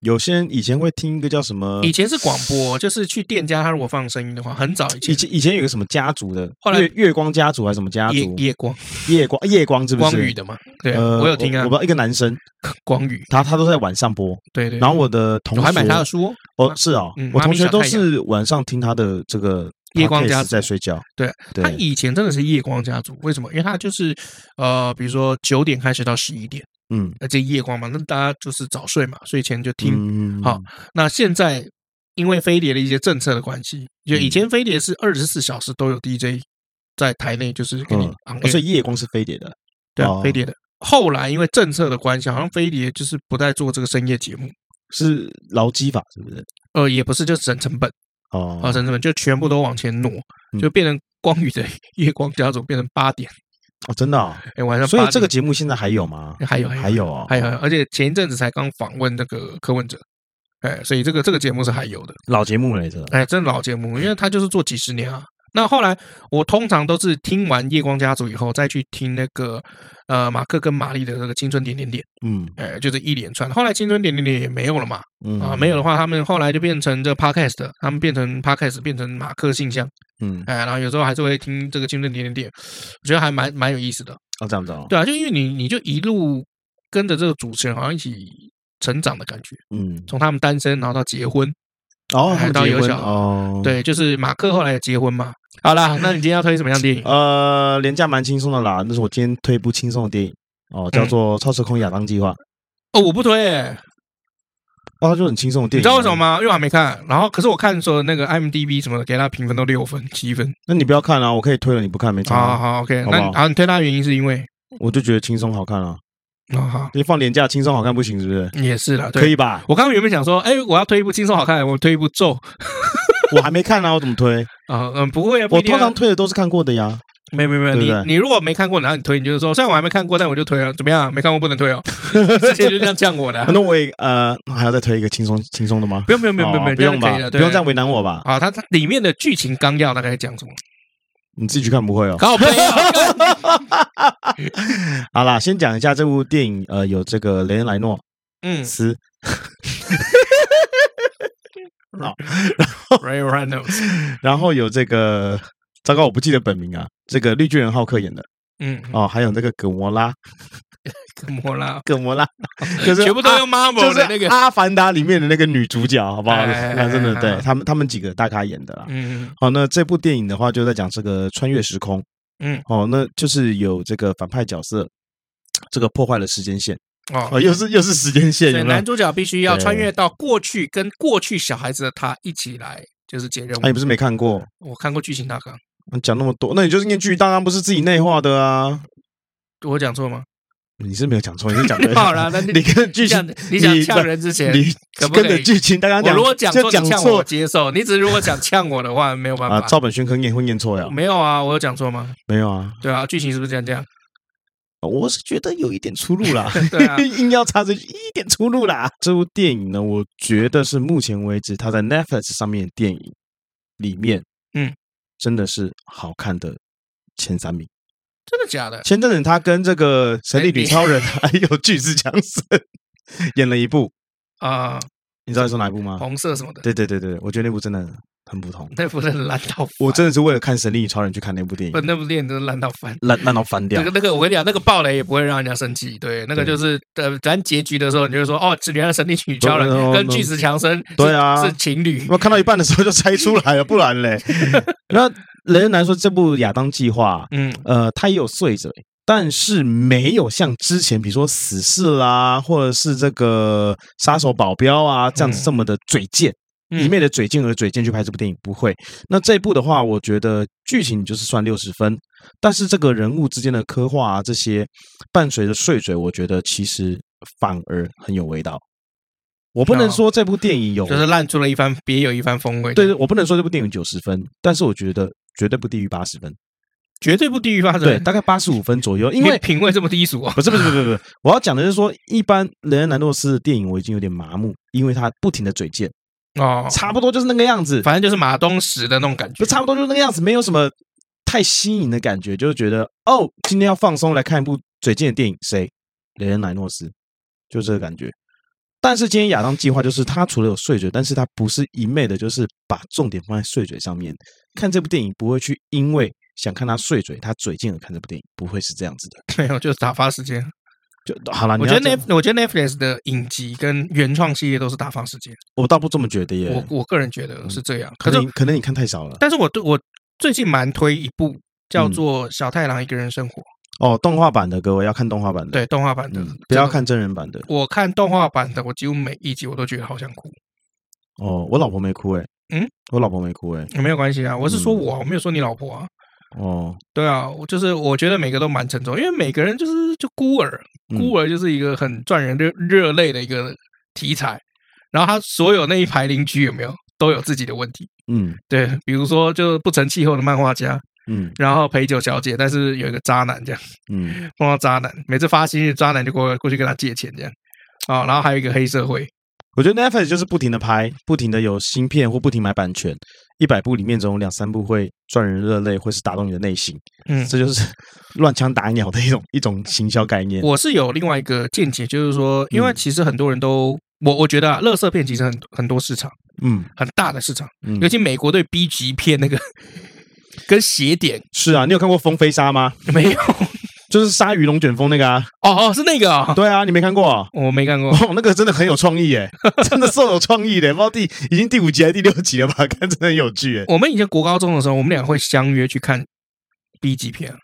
有些人以前会听一个叫什么？以前是广播，就是去店家，他如果放声音的话，很早以前。以前以前有个什么家族的，后来月月光家族还是什么家族？夜夜光，夜光夜光，是不是？光宇的嘛？对，我有听啊。我不知道一个男生，光宇，他他都在晚上播。对对。然后我的同学，我还买他的书哦，是啊，我同学都是晚上听他的这个夜光家族在睡觉。对，他以前真的是夜光家族，为什么？因为他就是呃，比如说九点开始到十一点。嗯，而且夜光嘛，那大家就是早睡嘛，睡前就听。嗯、好，那现在因为飞碟的一些政策的关系，就以前飞碟是二十四小时都有 DJ 在台内，就是给你、嗯哦。所以夜光是飞碟的，对啊，哦、飞碟的。后来因为政策的关系，好像飞碟就是不再做这个深夜节目，是劳基法是不是？呃，也不是，就省成本哦，啊，省成本就全部都往前挪，就变成光宇的夜光家族变成八点。哦，真的哦，哎，晚上所以这个节目现在还有吗？还有，还有哦，还有，而且前一阵子才刚访问那个柯文哲，哎，所以这个这个节目是还有的，老节目来着，哎，真的老节目，因为他就是做几十年啊。那后来我通常都是听完《夜光家族》以后，再去听那个呃马克跟玛丽的那个《青春点点点》，嗯，哎，就是一连串。后来《青春点点点》也没有了嘛，嗯。啊，没有的话，他们后来就变成这个 Podcast，他们变成 Podcast，变成马克信箱，嗯，哎，然后有时候还是会听这个《青春点点点》，我觉得还蛮蛮有意思的。哦，这样子哦，对啊，就因为你你就一路跟着这个主持人好像一起成长的感觉，嗯，从他们单身然后到结婚。哦，还到有小哦，对，就是马克后来也结婚嘛。好啦，那你今天要推什么样的电影？呃，廉价蛮轻松的啦。那是我今天推一部轻松的电影哦，叫做《超时空亚当计划》。哦，我不推诶。哦，就很轻松的电影。你知道为什么吗？因为我还没看。然后，可是我看说那个 IMDB 什么的，给他评分都六分、七分。那你不要看啊，我可以推了，你不看没差。好好，OK。那好，你推他的原因是因为我就觉得轻松好看啊。啊哈！你放廉价轻松好看不行是不是？也是啦，可以吧？我刚刚原本想说，哎，我要推一部轻松好看，我推一部咒，*laughs* 我还没看呢，我怎么推？*laughs* 啊嗯，不会啊，我通常推的都是看过的呀。没没没，你你如果没看过，然后你推，你就是说，虽然我还没看过，但我就推了，怎么样？没看过不能推哦。*laughs* 之前就这样呛我的。那我也呃还要再推一个轻松轻松的吗？不用不用不用不用不用吧，不用这样为难我吧？啊，它它里面的剧情纲要大概讲什么？你自己去看不会哦。好，*laughs* 好啦，先讲一下这部电影。呃，有这个雷恩莱诺，嗯，斯，*laughs* 好，然后，然后有这个，糟糕，我不记得本名啊。这个绿巨人浩克演的，嗯，哦，还有那个葛摩拉。葛摩拉，*laughs* 葛摩拉，*laughs* 就是全部都用 Marvel 的那个《阿凡达》里面的那个女主角，好不好？*laughs* 那真的对他们，他们几个大咖演的啦。嗯，好，那这部电影的话，就在讲这个穿越时空。嗯，哦，那就是有这个反派角色，这个破坏了时间线。哦，又是又是时间线。男主角必须要穿越到过去，跟过去小孩子的他一起来，就是解任务。你不是没看过？我看过剧情大纲。讲那么多，那你就是念剧大纲，不是自己内化的啊？我讲错吗？你是没有讲错，你是讲对。*laughs* 好了，那你跟剧情，你想呛人之前，你跟着剧情，大家讲，我如果讲错，呛我接受。你只是如果讲呛我的话，没有办法。啊，照本宣科念会念错呀？没有啊，我有讲错吗？没有啊。对啊，剧情是不是这样这样？我是觉得有一点出入啦，*laughs* *laughs* 硬要插这句一点出入啦。这部电影呢，我觉得是目前为止它在 Netflix 上面的电影里面，嗯，真的是好看的前三名。真的假的？前阵子他跟这个神力女超人还有巨石强森演了一部啊，你知道你说哪一部吗？红色什么的？对对对对，我觉得那部真的。很普通，那部真的烂到，*laughs* 我真的是为了看《神力女超人》去看那部电影。不，那部电影真的烂到翻，烂烂到翻掉。那个那个，我跟你讲，那个暴雷也不会让人家生气。对，那个就是呃，咱结局的时候，你就会说哦，原来神力女超人跟巨石强森对啊是情侣。我看到一半的时候就猜出来了，不然嘞。*laughs* 那人人来说，这部《亚当计划》，嗯呃，它也有碎嘴，但是没有像之前，比如说《死侍》啦，或者是这个《杀手保镖》啊这样子这么的嘴贱。一昧的嘴贱而嘴贱去拍这部电影不会。那这一部的话，我觉得剧情就是算六十分，但是这个人物之间的刻画啊，这些伴随着碎嘴，我觉得其实反而很有味道。我不能说这部电影有，就是烂出了一番别有一番风味。对，我不能说这部电影九十分，但是我觉得绝对不低于八十分，绝对不低于八十分。对，大概八十五分左右。因为品味这么低俗啊？不是不是不是不是，*laughs* 我要讲的是说，一般雷恩·兰诺斯的电影我已经有点麻木，因为他不停的嘴贱。哦，差不多就是那个样子，反正就是马东石的那种感觉，就差不多就是那个样子，没有什么太新颖的感觉，就是觉得哦，今天要放松来看一部嘴贱的电影，谁？雷恩·莱诺斯，就这个感觉。但是今天亚当计划就是他除了有碎嘴，但是他不是一昧的，就是把重点放在碎嘴上面。看这部电影不会去因为想看他碎嘴，他嘴贱的看这部电影，不会是这样子的。*laughs* 没有，就是打发时间。就好了，我觉得 Net，我觉得 Netflix 的影集跟原创系列都是打发时间。我倒不这么觉得耶，我我个人觉得是这样。可能可能你看太少了。但是我对我最近蛮推一部叫做《小太郎一个人生活》哦，动画版的各位要看动画版的，对动画版的，不要看真人版的。我看动画版的，我几乎每一集我都觉得好想哭。哦，我老婆没哭哎，嗯，我老婆没哭哎，没有关系啊，我是说我，我没有说你老婆啊。哦，对啊，我就是我觉得每个都蛮沉重，因为每个人就是就孤儿，孤儿就是一个很赚人热热泪的一个题材。然后他所有那一排邻居有没有都有自己的问题？嗯，对，比如说就不成气候的漫画家，嗯，然后陪酒小姐，但是有一个渣男这样，嗯，碰到渣男，每次发信息，渣男就过过去跟他借钱这样，啊，然后还有一个黑社会。我觉得 Netflix 就是不停的拍，不停的有新片或不停买版权，一百部里面总有两三部会赚人热泪，或是打动你的内心。嗯，这就是乱枪打鸟的一种一种行销概念。我是有另外一个见解，就是说，因为其实很多人都，我我觉得啊，乐色片其实很很多市场，嗯，很大的市场，嗯，尤其美国对 B 级片那个 *laughs* 跟邪典。是啊，你有看过《风飞沙》吗？没有。就是鲨鱼龙卷风那个啊，哦哦，是那个啊，对啊，你没看过啊？我没看过，*laughs* 哦，那个真的很有创意诶，*laughs* 真的是有创意的。不知道第已经第五集还是第六集了吧？*laughs* 看真的很有趣诶。我们以前国高中的时候，我们俩会相约去看 B 级片，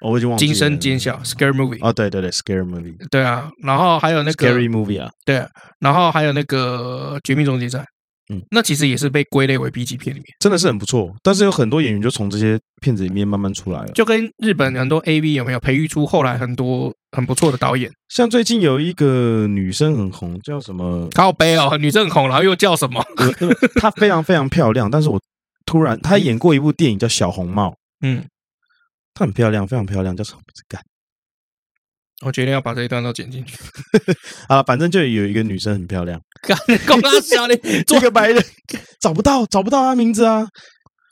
我已经忘记了。惊声尖叫，scary movie。哦，对对对，scary movie。对啊，然后还有那个 scary movie 啊，对，然后还有那个绝命终结战。嗯，那其实也是被归类为 B 级片里面，真的是很不错。但是有很多演员就从这些片子里面慢慢出来了，就跟日本很多 AV 有没有培育出后来很多很不错的导演？像最近有一个女生很红，叫什么？靠背哦，女生很红，然后又叫什么？她非常非常漂亮，但是我突然她演过一部电影叫《小红帽》，*laughs* 嗯，她很漂亮，非常漂亮，叫什么名字？干。我决定要把这一段都剪进去 *laughs* 啊！反正就有一个女生很漂亮，够大小你，*laughs* 做个白人找不到，找不到他名字啊！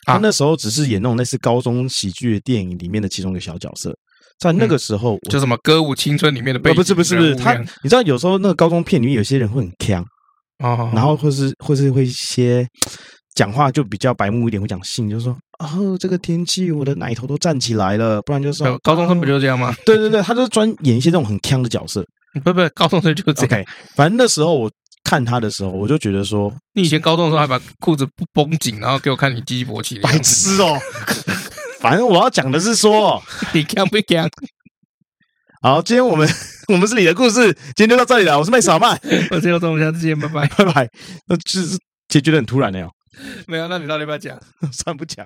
他那时候只是演那种类似高中喜剧的电影里面的其中一个小角色，在那个时候，就什么歌舞青春里面的，不是不是不是，他你知道有时候那个高中片里面有些人会很强哦，然后或是或是会一些。讲话就比较白目一点，会讲性，就是说，哦，这个天气我的奶头都站起来了，不然就是说高中生不就是这样吗？对对对，他就是专演一些这种很锵的角色。*laughs* 不不，高中生就是这样。Okay, 反正那时候我看他的时候，我就觉得说，你以前高中的时候还把裤子不绷紧，然后给我看你鸡勃起，白痴哦。*laughs* 反正我要讲的是说，*laughs* 你锵不锵？好，今天我们 *laughs* 我们是你的故事，今天就到这里了。我是麦小曼，我是刘总，我们下次见，拜拜，拜拜。那就是结局的很突然的哟。没有，那你到底要不要讲？算不讲。